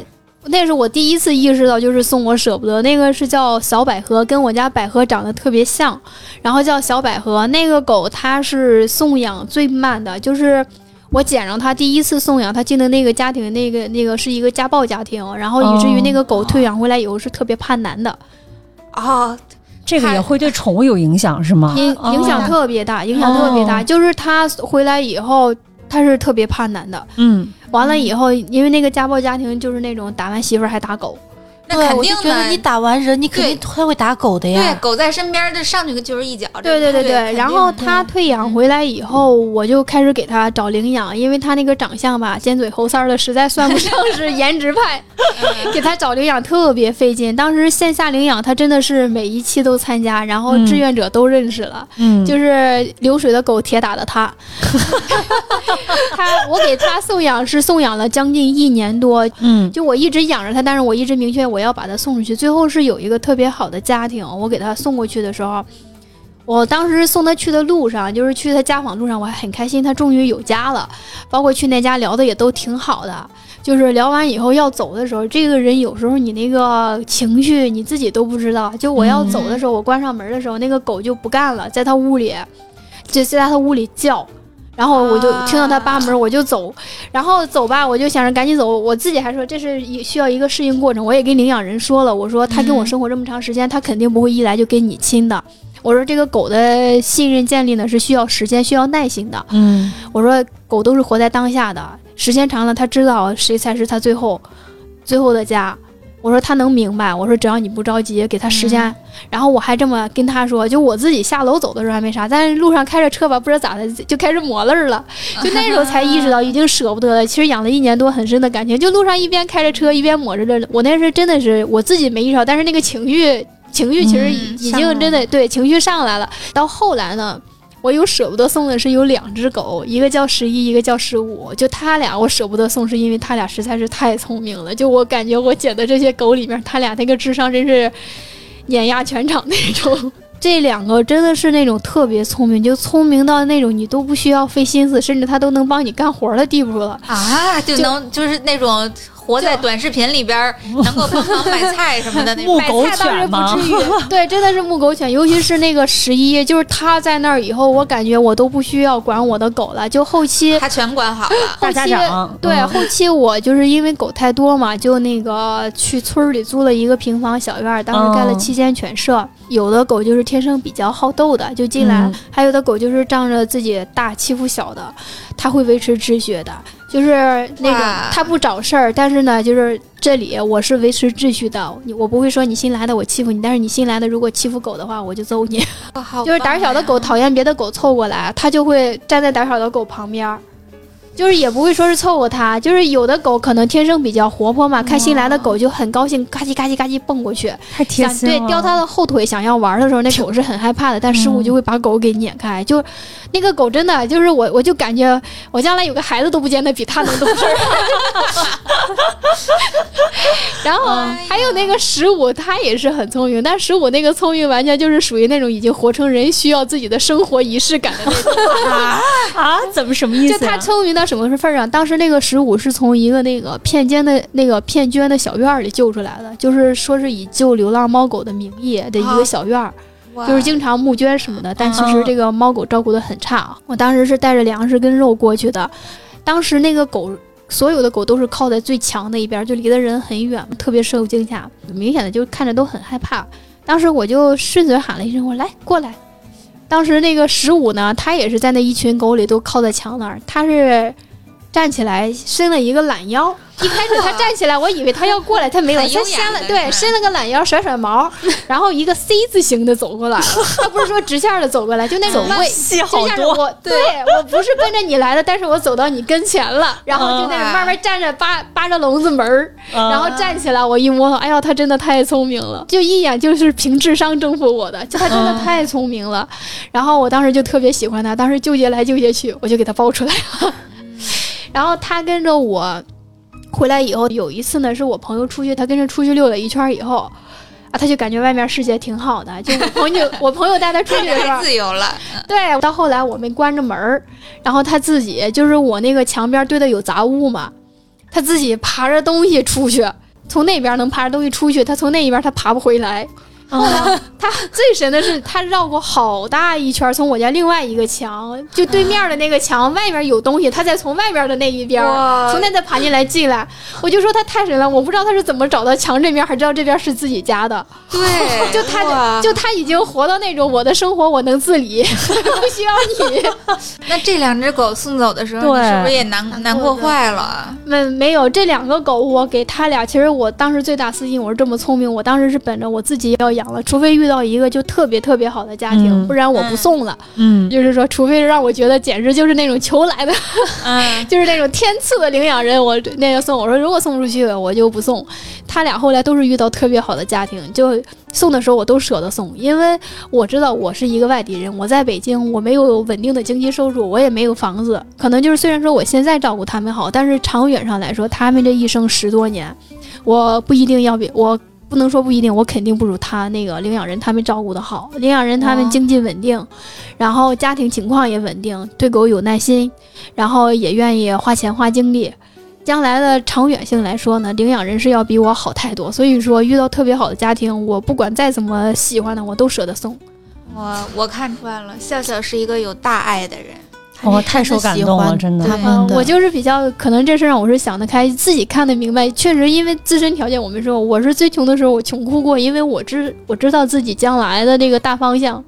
Speaker 4: 那是我第一次意识到，就是送我舍不得。那个是叫小百合，跟我家百合长得特别像，然后叫小百合。那个狗它是送养最慢的，就是。我捡着它第一次送养，它进的那个家庭，那个那个是一个家暴家庭，然后以至于那个狗退养回来以后是特别怕男的，
Speaker 1: 哦，
Speaker 2: 这个也会对宠物有影响是吗？
Speaker 4: 影影响
Speaker 2: 哦
Speaker 4: 特别大，影响特别大。
Speaker 2: 哦
Speaker 4: 就是它回来以后，它是特别怕男的。
Speaker 2: 嗯，
Speaker 4: 完了以后，因为那个家暴家庭就是那种打完媳妇儿还打狗，
Speaker 3: 对，
Speaker 1: 那肯定
Speaker 3: 我就觉得你。打完人，你肯定他会打狗的呀对，
Speaker 1: 狗在身边，这上去就是一脚。
Speaker 4: 对对对对。然后他退养回来以后，我就开始给他找领养，因为他那个长相吧，尖嘴猴腮的，实在算不上是 (laughs) 颜值派，给他找领养特别费劲。当时线下领养，他真的是每一期都参加，然后
Speaker 2: 嗯
Speaker 4: 志愿者都认识了。
Speaker 2: 嗯，
Speaker 4: 就是流水的狗，铁打的他。(laughs) 他，我给他送养是送养了将近一年多，
Speaker 2: 嗯
Speaker 4: 就我一直养着他，但是我一直明确我我要把它送出去。最后是有一个特别好的家庭，我给他送过去的时候，我当时送他去的路上，就是去他家访路上，我还很开心，他终于有家了。包括去那家聊的也都挺好的，就是聊完以后要走的时候，这个人有时候你那个情绪你自己都不知道。就我要走的时候，我关上门的时候，那个狗就不干了，在他屋里，就在他屋里叫。然后我就听到他扒门，我就走，然后走吧，我就想着赶紧走。我自己还说这是一需要一个适应过程，我也跟领养人说了，我说他跟我生活这么长时间，他肯定不会一来就跟你亲的。我说这个狗的信任建立呢是需要时间、需要耐心的。
Speaker 2: 嗯
Speaker 4: 我说狗都是活在当下的，时间长了，它知道谁才是它最后最后的家。我说他能明白，我说只要你不着急，给他时间。然后我还这么跟他说，就我自己下楼走的时候还没啥，但是路上开着车吧，不知道咋的就开始抹泪儿了。(laughs) 就那时候才意识到已经舍不得了。其实养了一年多，很深的感情。就路上一边开着车一边抹着泪，我那是真的是我自己没意识到，但是那个情绪情绪其实
Speaker 1: 嗯
Speaker 4: 已经真的对情绪上来了。到后来呢，我有舍不得送的是有两只狗，一个叫十一，一个叫十五。就他俩我舍不得送，是因为他俩实在是太聪明了。就我感觉我捡的这些狗里面，他俩那个智商真是碾压全场那种。这两个真的是那种特别聪明，就聪明到那种你都不需要费心思，甚至他都能帮你干活的地步了。
Speaker 1: 啊，就能就是那种活在短视频里边，(laughs) 能够帮忙买菜什么的那种。
Speaker 2: 木狗
Speaker 4: 买菜倒是不
Speaker 2: 犬吗？
Speaker 4: 至于，(laughs) 对，真的是牧狗犬，尤其是那个十一，就是他在那儿以后，我感觉我都不需要管我的狗了。就后期，
Speaker 1: 他全管好了。(laughs)
Speaker 2: 大家长
Speaker 4: 对，
Speaker 2: 嗯
Speaker 4: 后期我就是因为狗太多嘛，就那个去村里租了一个平房小院，当时盖了
Speaker 2: 哦
Speaker 4: 七间犬舍。有的狗就是天生比较好斗的，就进来；
Speaker 2: 嗯。
Speaker 4: 还有的狗就是仗着自己大欺负小的，它会维持秩序的，就是那种
Speaker 1: 哇。
Speaker 4: 它不找事儿，但是呢，就是这里我是维持秩序的，你我不会说你新来的我欺负你，但是你新来的如果欺负狗的话，我就揍你。就是胆小的狗讨厌别的狗凑过来，它就会站在胆小的狗旁边儿，就是也不会说是凑合它，就是有的狗可能天生比较活泼嘛，看新来的狗就很高兴，嘎叽嘎叽嘎叽蹦过去，
Speaker 2: 太贴
Speaker 4: 想
Speaker 2: 心了。
Speaker 4: 对叼它的后腿想要玩的时候，那狗是很害怕的，但师傅
Speaker 2: 嗯
Speaker 4: 就会把狗给撵开，(laughs) 就那个狗真的就是我我就感觉我将来有个孩子都不见得比它能懂事儿。(laughs) 然后还有那个十五，它也是很聪明，但十五那个聪明完全就是属于那种已经活成人，需要自己的生活仪式感的那种。(laughs)
Speaker 2: 啊，怎么什么意
Speaker 4: 就
Speaker 2: 思就
Speaker 4: 它聪明到什么份儿上？当时那个十五是从一个那个骗奸的那个骗捐的小院儿里救出来的，就是说是以救流浪猫狗的名义的一个小院儿，
Speaker 1: 哇
Speaker 4: 就是经常募捐什么的。但其实
Speaker 2: 嗯
Speaker 4: 这个猫狗照顾的很差。我当时是带着粮食跟肉过去的，当时那个狗。所有的狗都是靠在最强的一边，就离得人很远，特别受惊吓，明显的就看着都很害怕。当时我就顺嘴喊了一声：“我来过来。”当时那个十五呢，他也是在那一群狗里都靠在墙那儿，他是站起来伸了一个懒腰。(laughs) 一开始他站起来，我以为他要过来，他没有，他伸了对伸了个懒腰，甩甩毛，(laughs) 然后一个 C 字形的走过来了。(laughs) 他不是说直线的走过来，就那种慢
Speaker 2: 戏好
Speaker 4: 就像我对我不是奔着你来的，但是我走到你跟前了，然后就在那慢慢站着扒扒着笼子门然后站起来，我一摸，哎呀，他真的太聪明了，就一眼就是凭智商征服我的，就他真的太聪明了。然后我当时就特别喜欢他，当时纠结来纠结去，我就给他抱出来了。然后他跟着我回来以后，有一次呢，是我朋友出去，他跟着出去溜了一圈儿以后。啊，他就感觉外面世界挺好的。就我 (laughs) 朋友，我朋友带他出去的时候，
Speaker 1: 自由了，(laughs)
Speaker 4: 对，到后来我们关着门儿，然后他自己就是我那个墙边堆的有杂物嘛，他自己爬着东西出去，从那边能爬着东西出去，他从那一边他爬不回来。后来他最神的是，他绕过好大一圈，从我家另外一个墙，就对面的那个墙外面有东西，他再从外面的那一边从那再爬进来进来。我就说他太神了，我不知道他是怎么找到墙这边，还知道这边是自己家的。
Speaker 1: 对，(laughs)
Speaker 4: 就他就他已经活到那种我的生活我能自理，(laughs) 不需要你。(laughs)
Speaker 1: 那这两只狗送走的时候，
Speaker 2: 对
Speaker 1: 你是不是也难难过坏了？
Speaker 4: 没没有这两个狗，我给他俩。其实我当时最大私心，我是这么聪明，我当时是本着我自己要养了，除非遇到一个就特别特别好的家庭，
Speaker 2: 嗯
Speaker 4: 不然我不送了。
Speaker 2: 嗯，
Speaker 4: 就是说，除非是让我觉得简直就是那种求来的，
Speaker 1: 嗯，(laughs)
Speaker 4: 就是那种天赐的领养人，我那个送。我说如果送不出去，我就不送。他俩后来都是遇到特别好的家庭，就送的时候我都舍得送，因为我知道我是一个外地人，我在北京，我没有稳定的经济收入，我也没有房子，可能就是虽然说我现在照顾他们好，但是长远上来说，他们这一生十多年，我不一定要比我。不能说不一定，我肯定不如他那个领养人他们照顾的好。领养人他们经济稳定，然后家庭情况也稳定，对狗有耐心，然后也愿意花钱花精力。将来的长远性来说呢，领养人是要比我好太多。所以说，遇到特别好的家庭，我不管再怎么喜欢的，我都舍得送。
Speaker 1: 我我看出来了，笑笑是一个有大爱的人。
Speaker 2: 哦，太受感动了，真的。
Speaker 3: 他
Speaker 4: 嗯
Speaker 3: 们的，
Speaker 4: 我就是比较可能这事让我是想得开，自己看得明白。确实，因为自身条件，我们说我是最穷的时候，我穷哭过，因为我知我知道自己将来的这个大方向。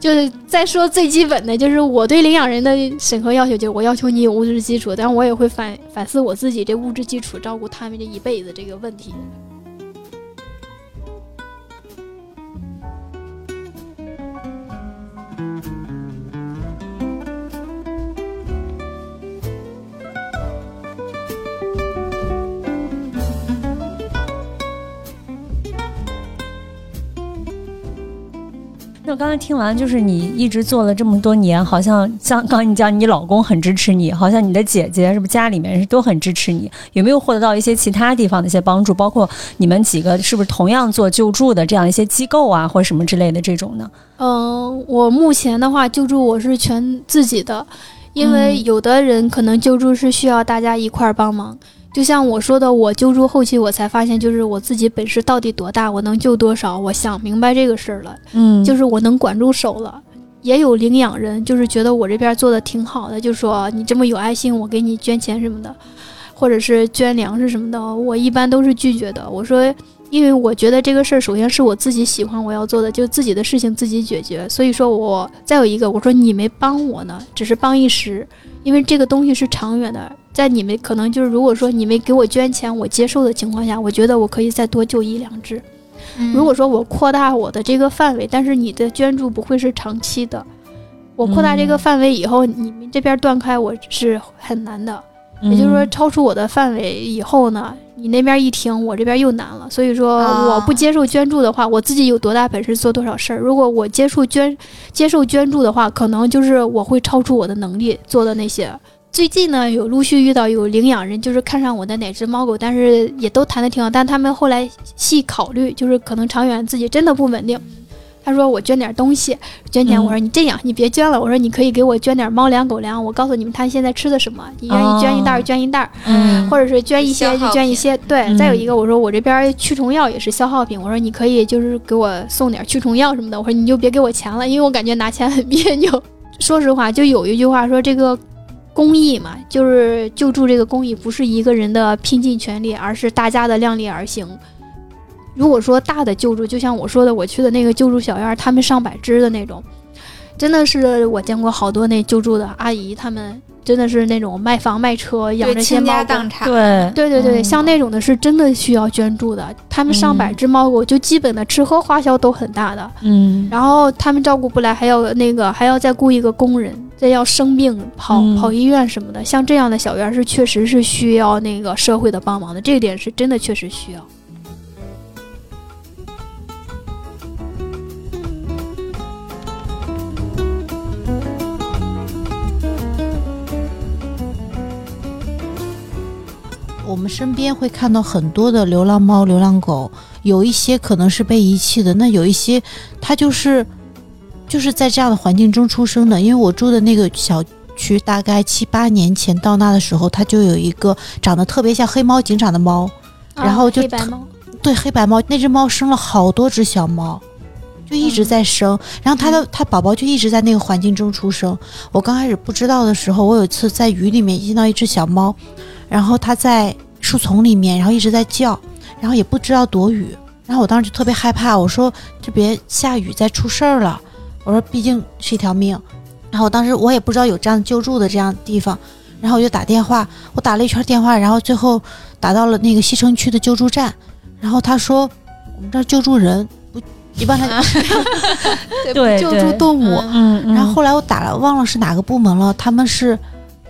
Speaker 4: 就是再说最基本的，就是我对领养人的审核要求，就是我要求你有物质基础，但我也会反反思我自己这物质基础照顾他们这一辈子这个问题。
Speaker 2: 那我刚才听完，就是你一直做了这么多年，好像像刚才你讲，你老公很支持你，好像你的姐姐是不是家里面是都很支持你？有没有获得到一些其他地方的一些帮助？包括你们几个是不是同样做救助的这样一些机构啊，或者什么之类的这种呢？
Speaker 4: 嗯，我目前的话救助我是全自己的，因为
Speaker 2: 嗯
Speaker 4: 有的人可能救助是需要大家一块儿帮忙。就像我说的，我救助后期我才发现，就是我自己本事到底多大，我能救多少，我想明白这个事儿了，
Speaker 2: 嗯
Speaker 4: 就是我能管住手了。也有领养人，就是觉得我这边做的挺好的，就说你这么有爱心，我给你捐钱什么的，或者是捐粮食什么的，我一般都是拒绝的。我说，因为我觉得这个事儿，首先是我自己喜欢我要做的，就自己的事情自己解决。所以说我再有一个，我说你没帮我呢，只是帮一时，因为这个东西是长远的，在你们可能就是如果说你们给我捐钱，我接受的情况下，我觉得我可以再多救一两只。
Speaker 1: 嗯
Speaker 4: 如果说我扩大我的这个范围，但是你的捐助不会是长期的，我扩大这个
Speaker 2: 嗯
Speaker 4: 范围以后，你们这边断开我是很难的。也就是说，
Speaker 2: 嗯
Speaker 4: 超出我的范围以后呢，你那边一停，我这边又难了。所以说，
Speaker 1: 啊
Speaker 4: 我不接受捐助的话，我自己有多大本事做多少事儿。如果我接受捐接受捐助的话，可能就是我会超出我的能力做的那些。最近呢，有陆续遇到有领养人，就是看上我的哪只猫狗，但是也都谈的挺好，但他们后来细考虑，就是可能长远自己真的不稳定。他说我捐点东西，捐钱。
Speaker 2: 嗯
Speaker 4: 我说你这样，你别捐了。我说你可以给我捐点猫粮、狗粮。我告诉你们他现在吃的什么，你愿意捐一袋儿
Speaker 2: 哦
Speaker 4: 捐一袋儿，
Speaker 2: 嗯
Speaker 4: 或者是捐一些就捐一些。对，
Speaker 2: 嗯
Speaker 4: 再有一个我说我这边驱虫药也是消耗品，我说你可以就是给我送点驱虫药什么的。我说你就别给我钱了，因为我感觉拿钱很别扭。说实话，就有一句话说这个。公益嘛，就是救助这个公益，不是一个人的拼尽全力，而是大家的量力而行。如果说大的救助，就像我说的，我去的那个救助小院，他们上百只的那种，真的是我见过好多那救助的阿姨，他们真的是那种卖房卖车养
Speaker 1: 对
Speaker 4: 这些猫狗。
Speaker 2: 对
Speaker 4: 对对对，
Speaker 2: 嗯
Speaker 4: 像那种的是真的需要捐助的。他们上百
Speaker 2: 嗯
Speaker 4: 只猫狗，就基本的吃喝花销都很大的，
Speaker 2: 嗯
Speaker 4: 然后他们照顾不来，还要那个还要再雇一个工人，再要生病跑、
Speaker 2: 嗯
Speaker 4: 跑医院什么的。像这样的小院儿是确实是需要那个社会的帮忙的，这一点是真的确实需要。
Speaker 3: 我们身边会看到很多的流浪猫、流浪狗，有一些可能是被遗弃的，那有一些它就是就是在这样的环境中出生的。因为我住的那个小区，大概七八年前到那的时候，它就有一个长得特别像黑猫警长的猫，然后就
Speaker 4: 黑白猫，
Speaker 3: 对黑白猫，那只猫生了好多只小猫，就一直在生，然后它的它宝宝就一直在那个环境中出生。我刚开始不知道的时候，我有一次在雨里面见到一只小猫，然后它在树丛里面，然后一直在叫，然后也不知道躲雨，然后我当时就特别害怕，我说这别下雨再出事儿了，我说毕竟是一条命，然后我当时我也不知道有这样救助的这样地方，然后我就打电话，我打了一圈电话，然后最后打到了那个西城区的救助站，然后他说我们这儿救助人不一般他救 (laughs)
Speaker 2: 对。救
Speaker 3: 助动物，
Speaker 2: 嗯，嗯。
Speaker 3: 然后后来我打了，忘了是哪个部门了，他们是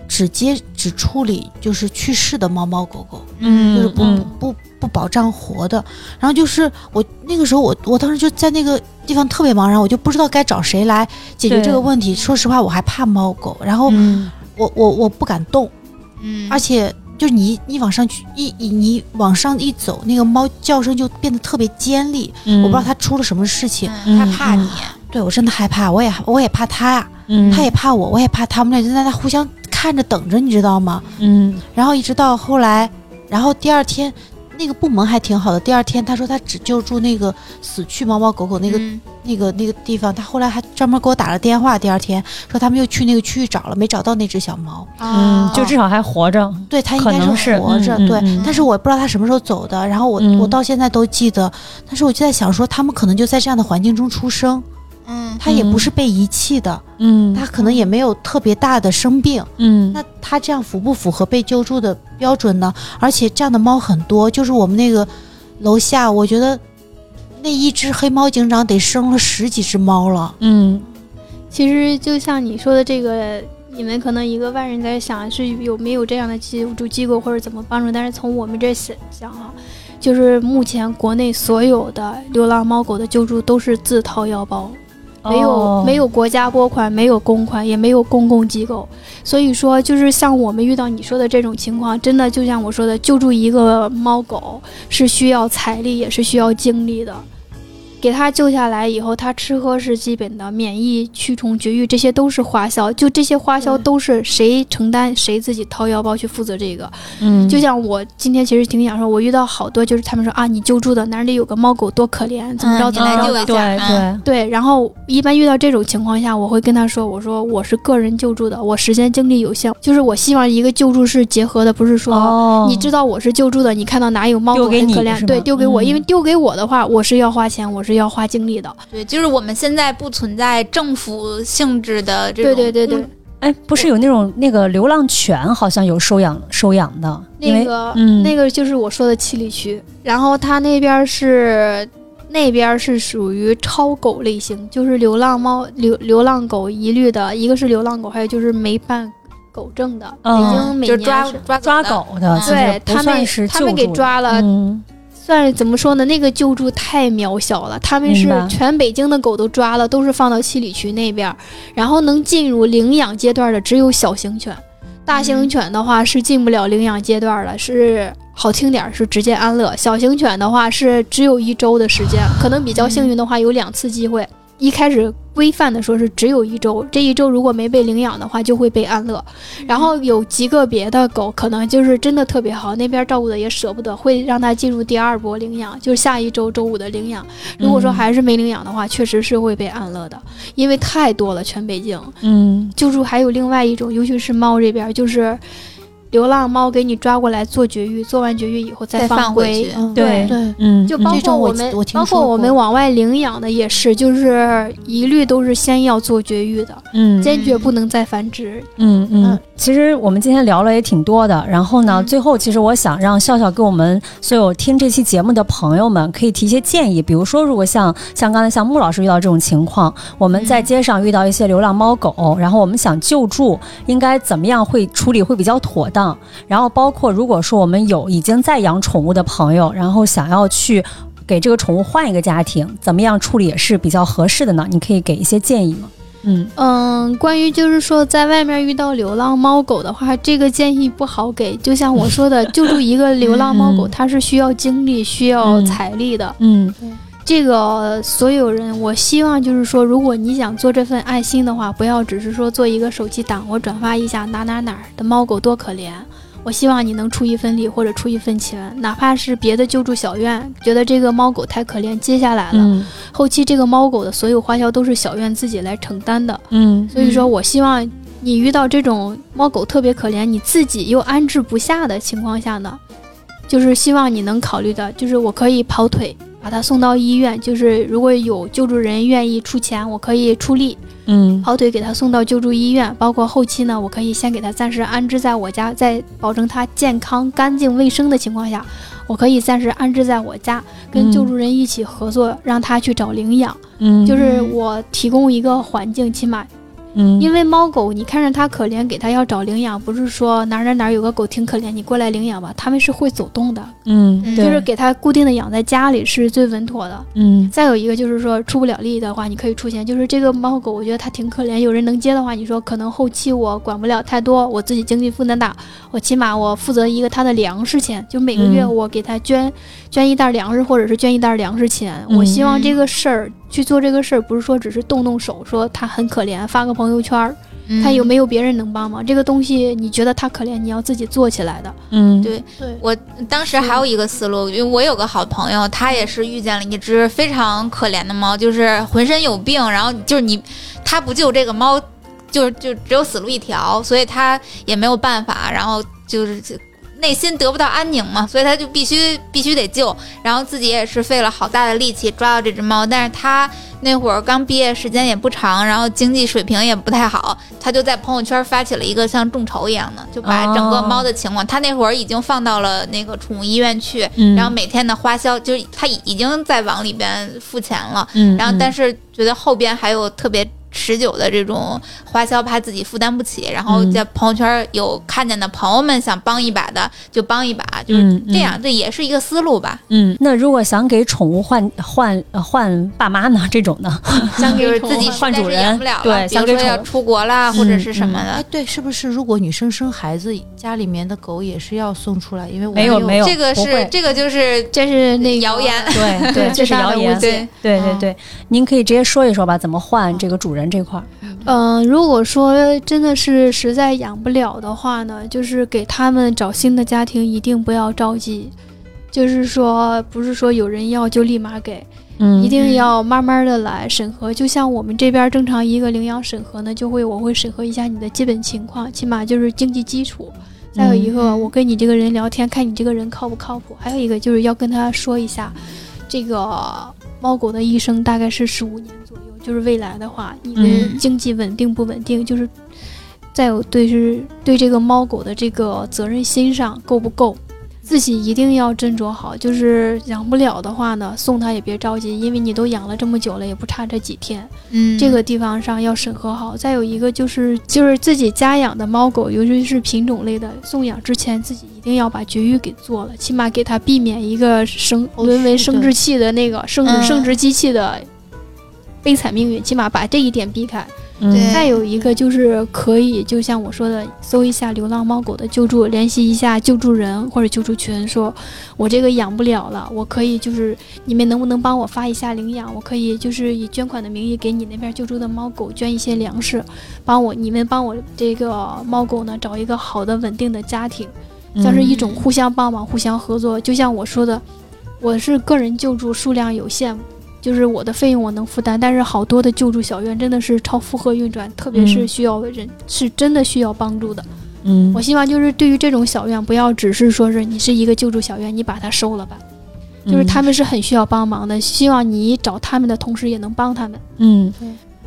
Speaker 3: 只接只处理就是去世的猫猫狗狗，
Speaker 2: 嗯
Speaker 3: 就是不、
Speaker 2: 嗯
Speaker 3: 不不保障活的。然后就是我那个时候我我当时就在那个地方特别茫然，我就不知道该找谁来解决这个问题。说实话，我还怕猫狗，然后
Speaker 2: 嗯
Speaker 3: 我我我不敢动，
Speaker 1: 嗯，
Speaker 3: 而且。就是你，你往上去一一你往上一走，那个猫叫声就变得特别尖利。
Speaker 2: 嗯，
Speaker 3: 我不知道它出了什么事情，
Speaker 1: 嗯他怕
Speaker 2: 嗯
Speaker 1: 你，
Speaker 3: 对我真的害怕，我也我也怕它呀、
Speaker 2: 嗯，
Speaker 3: 他也怕我，我也怕他们俩就在那互相看着等着，你知道吗？
Speaker 2: 嗯
Speaker 3: 然后一直到后来，然后第二天，那个部门还挺好的。第二天他说他只救助那个死去猫猫狗狗那个、
Speaker 1: 嗯
Speaker 3: 那个那个地方，他后来还专门给我打了电话。第二天说他们又去那个区域找了，没找到那只小猫。
Speaker 2: 嗯，
Speaker 1: 哦
Speaker 2: 就至少还活着，
Speaker 3: 对他应该
Speaker 2: 是
Speaker 3: 活着，对，
Speaker 2: 嗯嗯嗯
Speaker 3: 但是我不知道他什么时候走的。然后我、
Speaker 2: 嗯
Speaker 3: 我到现在都记得，但是我就在想说，他们可能就在这样的环境中出生，
Speaker 1: 嗯
Speaker 3: 他也不是被遗弃的，
Speaker 2: 嗯
Speaker 3: 他可能也没有特别大的生病。
Speaker 2: 嗯
Speaker 3: 那它这样符不符合被救助的标准呢？而且这样的猫很多，就是我们那个楼下，我觉得那一只黑猫警长得生了十几只猫了。
Speaker 2: 嗯
Speaker 4: 其实就像你说的这个，你们可能一个外人在想是有没有这样的救助机构或者怎么帮助，但是从我们这想想啊，就是目前国内所有的流浪猫狗的救助都是自掏腰包。没有、
Speaker 2: 哦
Speaker 4: 没有国家拨款，没有公款，也没有公共机构，所以说就是像我们遇到你说的这种情况，真的就像我说的，救助一个猫狗是需要财力，也是需要精力的。给他救下来以后，他吃喝是基本的，免疫、驱虫、绝育这些都是花销，就这些花销都是谁承担谁自己掏腰包去负责这个。
Speaker 2: 嗯，
Speaker 4: 就像我今天其实挺想说，我遇到好多就是他们说啊，你救助的哪里有个猫狗多可怜，怎么着怎么着。
Speaker 2: 对对，
Speaker 4: 对，然后一般遇到这种情况下，我会跟他说：“我说我是个人救助的，我时间精力有限，就是我希望一个救助是结合的，不是说、
Speaker 2: 哦，
Speaker 4: 你知道我是救助的，你看到哪有猫狗很可怜，对，丢给我，
Speaker 2: 嗯。
Speaker 4: 因为丢给我的话，我是要花钱，我是要花精力的。
Speaker 1: 对，就是我们现在不存在政府性质的这种，
Speaker 4: 对对对对，
Speaker 2: 哎，不是有那种那个流浪犬，好像有收养收养的，
Speaker 4: 那个、
Speaker 2: 嗯
Speaker 4: 那个就是我说的七里区，然后它那边是。那边是属于超狗类型，就是流浪猫、流流浪狗一律的，一个是流浪狗，还有就是没办狗证的，
Speaker 2: 嗯
Speaker 4: 北京每年
Speaker 1: 抓抓
Speaker 2: 抓狗的，
Speaker 4: 对他们他们给抓了，
Speaker 2: 嗯
Speaker 4: 算是怎么说呢？那个救助太渺小了，他们是全北京的狗都抓了，都是放到七里渠那边儿，然后能进入领养阶段的只有小型犬，大型犬的话是进不了领养阶段了，是好听点儿是直接安乐，小型犬的话是只有一周的时间，可能比较幸运的话有两次机会。一开始规范的说是只有一周，这一周如果没被领养的话就会被安乐。然后有极个别的狗可能就是真的特别好，那边照顾的也舍不得，会让它进入第二波领养，就是下一周周五的领养。如果说
Speaker 2: 嗯
Speaker 4: 还是没领养的话，确实是会被安乐的，因为太多了，全北京
Speaker 2: 嗯
Speaker 4: 救助还有另外一种，尤其是猫这边就是。流浪猫给你抓过来做绝育，做完绝育以后
Speaker 1: 再
Speaker 4: 放
Speaker 1: 放回去。
Speaker 3: 嗯，
Speaker 2: 对
Speaker 3: 对，
Speaker 2: 嗯，
Speaker 4: 就包括
Speaker 3: 我
Speaker 4: 我们，
Speaker 3: 我
Speaker 4: 包括我们往外领养的也是，就是一律都是先要做绝育的，
Speaker 2: 嗯。
Speaker 4: 坚决不能再繁殖。
Speaker 2: 嗯嗯。
Speaker 3: 嗯，
Speaker 2: 其实我们今天聊了也挺多的，然后呢，
Speaker 1: 嗯。
Speaker 2: 最后其实我想让笑笑给我们所有听这期节目的朋友们可以提一些建议，比如说，如果像像刚才像穆老师遇到这种情况，我们在
Speaker 1: 嗯。
Speaker 2: 街上遇到一些流浪猫狗，然后我们想救助，应该怎么样会处理会比较妥当？然后包括如果说我们有已经在养宠物的朋友，然后想要去。给这个宠物换一个家庭，怎么样处理也是比较合适的呢？你可以给一些建议吗？嗯
Speaker 4: 嗯，关于就是说在外面遇到流浪猫狗的话，这个建议不好给。就像我说的，(laughs) 救助一个流浪猫狗，
Speaker 2: 嗯
Speaker 4: 它是需要精力、需要
Speaker 2: 嗯
Speaker 4: 财力的。
Speaker 2: 嗯
Speaker 4: 这个所有人，我希望就是说，如果你想做这份爱心的话，不要只是说做一个手机党，我转发一下哪哪哪儿的猫狗多可怜。我希望你能出一份力或者出一份钱，哪怕是别的救助小院觉得这个猫狗太可怜，接下来了，
Speaker 2: 嗯
Speaker 4: 后期这个猫狗的所有花销都是小院自己来承担的。
Speaker 2: 嗯
Speaker 4: 所以说我希望你遇到这种猫狗特别可怜，你自己又安置不下的情况下呢，就是希望你能考虑的，就是我可以跑腿把他送到医院，就是如果有救助人愿意出钱，我可以出力
Speaker 2: 嗯。
Speaker 4: 跑腿给他送到救助医院，包括后期呢，我可以先给他暂时安置在我家，在保证他健康、干净、卫生的情况下，我可以暂时安置在我家，跟
Speaker 2: 嗯。
Speaker 4: 救助人一起合作，让他去找领养，
Speaker 2: 嗯，
Speaker 4: 就是我提供一个环境，起码
Speaker 2: 嗯。
Speaker 4: 因为猫狗，你看着它可怜，给它要找领养，不是说哪儿哪儿哪儿有个狗挺可怜，你过来领养吧，它们是会走动的，
Speaker 2: 嗯
Speaker 4: 就是给它固定的养在家里是最稳妥的。
Speaker 2: 嗯。
Speaker 4: 再有一个就是说出不了力的话，你可以出钱，就是这个猫狗，我觉得它挺可怜，有人能接的话，你说可能后期我管不了太多，我自己经济负担大，我起码我负责一个它的粮食钱，就每个月
Speaker 2: 嗯
Speaker 4: 我给它捐、捐一袋粮食，或者是捐一袋粮食钱。
Speaker 2: 嗯
Speaker 4: 我希望这个事儿去做这个事儿，不是说只是动动手，说他很可怜，发个朋友圈儿。
Speaker 1: 嗯
Speaker 4: 他有没有别人能帮忙？这个东西你觉得他可怜，你要自己做起来的。
Speaker 2: 嗯
Speaker 1: 对
Speaker 4: 对，
Speaker 1: 我当时还有一个思路，因为我有个好朋友，他也是遇见了一只非常可怜的猫，就是浑身有病，然后就是你，他不救这个猫，就就只有死路一条，所以他也没有办法，然后就是内心得不到安宁嘛，所以他就必须必须得救，然后自己也是费了好大的力气抓到这只猫，但是他那会儿刚毕业，时间也不长，然后经济水平也不太好，他就在朋友圈发起了一个像众筹一样的，就把整个猫的情况，他那会儿已经放到了那个宠物医院去，
Speaker 2: 嗯
Speaker 1: 然后每天的花销就是他已经在往里边付钱了，
Speaker 2: 嗯
Speaker 1: 然后但
Speaker 2: 是
Speaker 1: 是觉得后边还有特别。持久的这种花销，怕自己负担不起，然后
Speaker 2: 嗯
Speaker 1: 在朋友圈有看见的朋友们想帮一把的，就帮一把，就是
Speaker 2: 嗯
Speaker 1: 这样，这也是一个思路吧。
Speaker 2: 嗯，那如果想给宠物换换呃换爸妈呢？这种呢，(laughs)
Speaker 4: 想
Speaker 1: 给自己
Speaker 4: 给宠物
Speaker 2: 换主人
Speaker 1: 实在是养不了了，
Speaker 2: 对
Speaker 1: 比如说要出国啦，或者是什么的，，
Speaker 3: 哎对，是不是如果女生生孩子，家里面的狗也是要送出来？因为我
Speaker 2: 没有没有
Speaker 1: 这个是这个就是
Speaker 4: 这是那
Speaker 1: 谣言。
Speaker 2: 对对，(laughs) 这是谣言
Speaker 1: 对
Speaker 2: 对对对，您可以直接说一说吧，怎么换这个主人这块儿？
Speaker 4: 嗯、如果说真的是实在养不了的话呢，就是给他们找新的家庭，一定不要着急。就是说，不是说有人要就立马给，
Speaker 2: 嗯
Speaker 4: 一定要慢慢的来审核。就像我们这边正常一个领养审核呢，就会我会审核一下你的基本情况，起码就是经济基础。再有一个，
Speaker 1: 嗯
Speaker 4: 我跟你这个人聊天，看你这个人靠不靠谱。还有一个就是要跟他说一下，这个猫狗的一生大概是十五年左右，就是未来的话，你的
Speaker 1: 嗯
Speaker 4: 经济稳定不稳定，就是再有对是对这个猫狗的这个责任心上够不够。自己一定要斟酌好，就是养不了的话呢，送它也别着急，因为你都养了这么久了，也不差这几天。
Speaker 1: 嗯，
Speaker 4: 这个地方上要审核好。再有一个就是就是自己家养的猫狗，尤其是品种类的，送养之前自己一定要把绝育给做了，起码给它避免一个生沦为生殖器的那个生生殖机器的悲惨命运，起码把这一点避开。
Speaker 2: 嗯
Speaker 1: 对
Speaker 4: 再有一个就是可以，就像我说的，搜一下流浪猫狗的救助，联系一下救助人或者救助群，说我这个养不了了，我可以就是你们能不能帮我发一下领养？我可以就是以捐款的名义给你那边救助的猫狗捐一些粮食，帮我你们帮我这个猫狗呢找一个好的稳定的家庭，像是一种互相帮忙、互相合作。就像我说的，我是个人救助数量有限。就是我的费用我能负担，但是好多的救助小院真的是超负荷运转，特别是
Speaker 2: 嗯。
Speaker 4: 需要人、是真的需要帮助的。
Speaker 2: 嗯。
Speaker 4: 我希望就是对于这种小院，不要只是说是你是一个救助小院，你把它收了吧，就是他们是很需要帮忙的，希望你找他们的同时也能帮他们。
Speaker 2: 嗯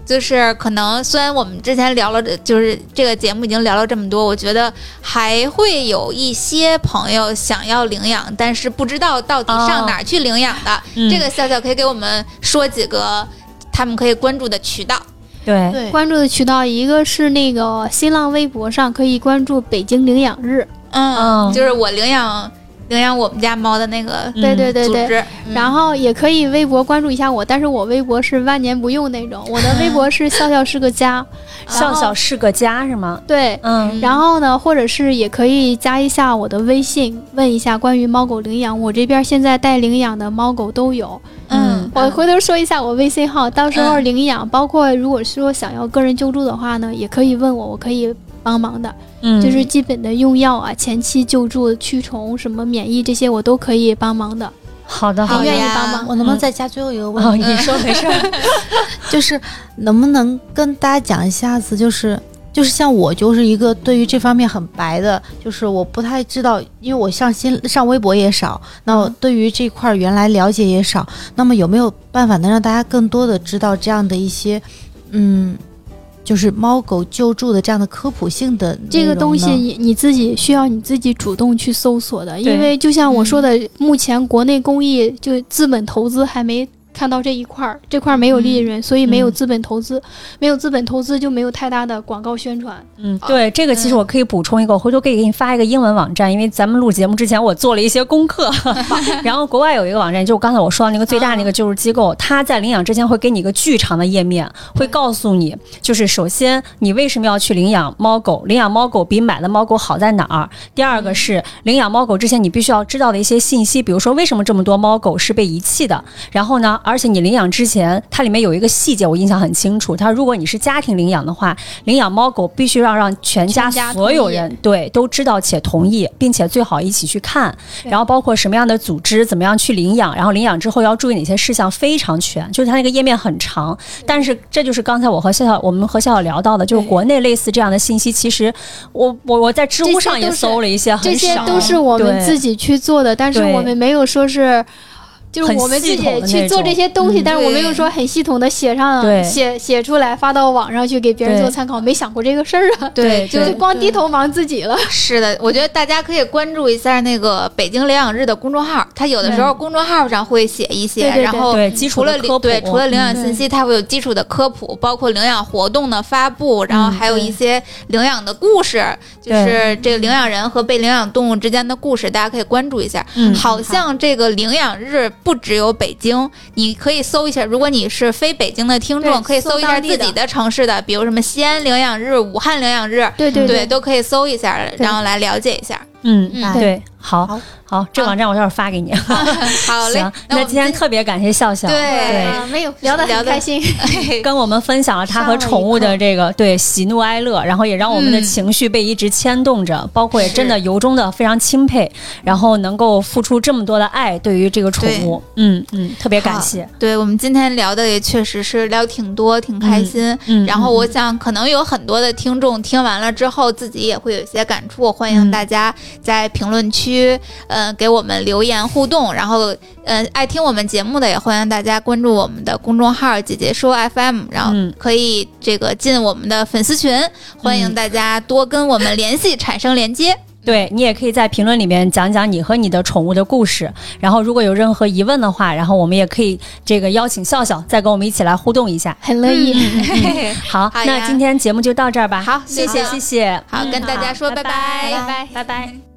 Speaker 1: 就是可能虽然我们之前聊了，就是这个节目已经聊了这么多，我觉得还会有一些朋友想要领养，但是不知道到底上哪儿去领养的。
Speaker 2: 嗯
Speaker 1: 这个笑笑可以给我们说几个他们可以关注的渠道。
Speaker 2: 对
Speaker 3: 对
Speaker 4: 关注的渠道一个是那个新浪微博上可以关注北京领养日，
Speaker 1: 嗯，
Speaker 2: 嗯
Speaker 1: 就是我领养领养我们家猫的那个
Speaker 4: 对对对对。然后也可以微博关注一下我，但是我微博是万年不用那种，(laughs) 我的微博是笑笑是个家，(laughs)
Speaker 2: 笑笑是个家是吗？
Speaker 4: 对。
Speaker 2: 嗯，
Speaker 4: 然后呢，或者是也可以加一下我的微信，问一下关于猫狗领养，我这边现在带领养的猫狗都有。
Speaker 1: 嗯，
Speaker 4: 我回头说一下我微信号，到时候领养，包括如果说想要个人救助的话呢，也可以问我，我可以帮忙的。
Speaker 2: 嗯，
Speaker 4: 就是基本的用药啊、前期救助、驱虫、什么免疫这些，我都可以帮忙的。
Speaker 2: 好的，好
Speaker 4: 很愿意帮忙。
Speaker 3: 我能不能再加最后一个问
Speaker 2: 哦，
Speaker 3: 题？
Speaker 2: 你说没事儿。
Speaker 3: 就是能不能跟大家讲一下子，就是就是像我就是一个对于这方面很白的，就是我不太知道，因为我上新上微博也少，那对于这块儿原来了解也少，那么有没有办法能让大家更多的知道这样的一些，嗯，就是猫狗救助的这样的科普性的
Speaker 4: 这个东西你你自己需要你自己主动去搜索的，因为就像我说的，目前国内公益就资本投资还没。看到这一块儿，这块儿没有利润，所以没有资本投资，没有资本投资就没有太大的广告宣传。
Speaker 2: 嗯，对，这个其实我可以补充一个，我回头可以给你发一个英文网站，因为咱们录节目之前我做了一些功课，(laughs) (laughs) 然后国外有一个网站，就是刚才我说的那个最大那个救助机构，它在领养之前会给你一个巨长的页面，会告诉你，就是首先你为什么要去领养猫狗，领养猫狗比买的猫狗好在哪儿？第二个是领养猫狗之前你必须要知道的一些信息，比如说为什么这么多猫狗是被遗弃的，然后呢，而且你领养之前，它里面有一个细节我印象很清楚，它如果你是家庭领养的话，领养猫狗必须要让全家所有人对都知道且同意，并且最好一起去看，然后包括什么样的组织怎么样去领养，然后领养之后要注意哪些事项，非常全。就是它那个页面很长，但是这就是刚才我和笑笑我们和笑笑聊到的，就是国内类似这样的信息，其实我我我在知乎上也搜了一些，很
Speaker 4: 这些
Speaker 2: 少。
Speaker 4: 都是我们自己去做的，但是我们没有说是。就是我们自己去做这些东西，
Speaker 2: 种
Speaker 4: 但是我没有说很系统的写上写写出来发到网上去给别人做参考，没想过这个事儿啊，
Speaker 1: 对，(laughs) 就
Speaker 4: 是光低头忙自己了。
Speaker 1: 是的，我觉得大家可以关注一下那个北京领养日的公众号，它有的时候公众号上会写一些，然后
Speaker 2: 基础
Speaker 1: 除了对除了领养
Speaker 4: 嗯
Speaker 1: 信息，它会有基础的科普，包括领养活动的发布，然后还有一些领养的故事，就是这个领养人和被领养动物之间的故事，大家可以关注一下。
Speaker 2: 嗯
Speaker 1: 好像这个领养日不只有北京，你可以搜一下。如果你是非北京的听众，可以搜一下自己的城市的，比如什么西安领养日、武汉领养日，
Speaker 4: 对对
Speaker 1: 对，都可以搜一下，然后来了解一下。
Speaker 2: 嗯
Speaker 1: 嗯
Speaker 2: 对，好
Speaker 3: 好。
Speaker 2: 好，这个网站我待会儿发给你。
Speaker 1: 好。(laughs) 嘞。
Speaker 2: 行，，
Speaker 1: 那
Speaker 2: 今天特别感谢笑笑，
Speaker 1: 对
Speaker 4: 啊，没有聊得
Speaker 1: 聊得
Speaker 4: 很开心。(laughs)
Speaker 2: 跟我们分享了他和宠物的这个对喜怒哀乐，然后也让我们的
Speaker 1: 嗯。
Speaker 2: 情绪被一直牵动着，包括也真的由衷的非常钦佩，然后能够付出这么多的爱对于这个宠物，嗯嗯，特别感谢，
Speaker 1: 对我们今天聊的也确实是聊挺多，挺开心。
Speaker 2: 嗯，
Speaker 1: 然后我想，可能有很多的听众听完了之后，自己也会有一些感触。欢迎
Speaker 2: 嗯。
Speaker 1: 大家在评论区，呃，给我们留言互动。然后，呃，爱听我们节目的也欢迎大家关注我们的公众号“姐姐说 FM”，然后
Speaker 2: 嗯
Speaker 1: 可以这个进我们的粉丝群，欢迎大家多跟我们联系，产生连接。
Speaker 2: 对你也可以在评论里面讲讲你和你的宠物的故事，然后如果有任何疑问的话，然后我们也可以这个邀请笑笑再跟我们一起来互动一下。
Speaker 4: 很乐意。(laughs)
Speaker 2: 好，
Speaker 1: 好
Speaker 2: 那今天节目就到这儿吧。
Speaker 1: 好
Speaker 2: 谢谢谢谢，
Speaker 1: 好，跟大家说
Speaker 2: 拜
Speaker 1: 拜拜
Speaker 2: 拜拜拜。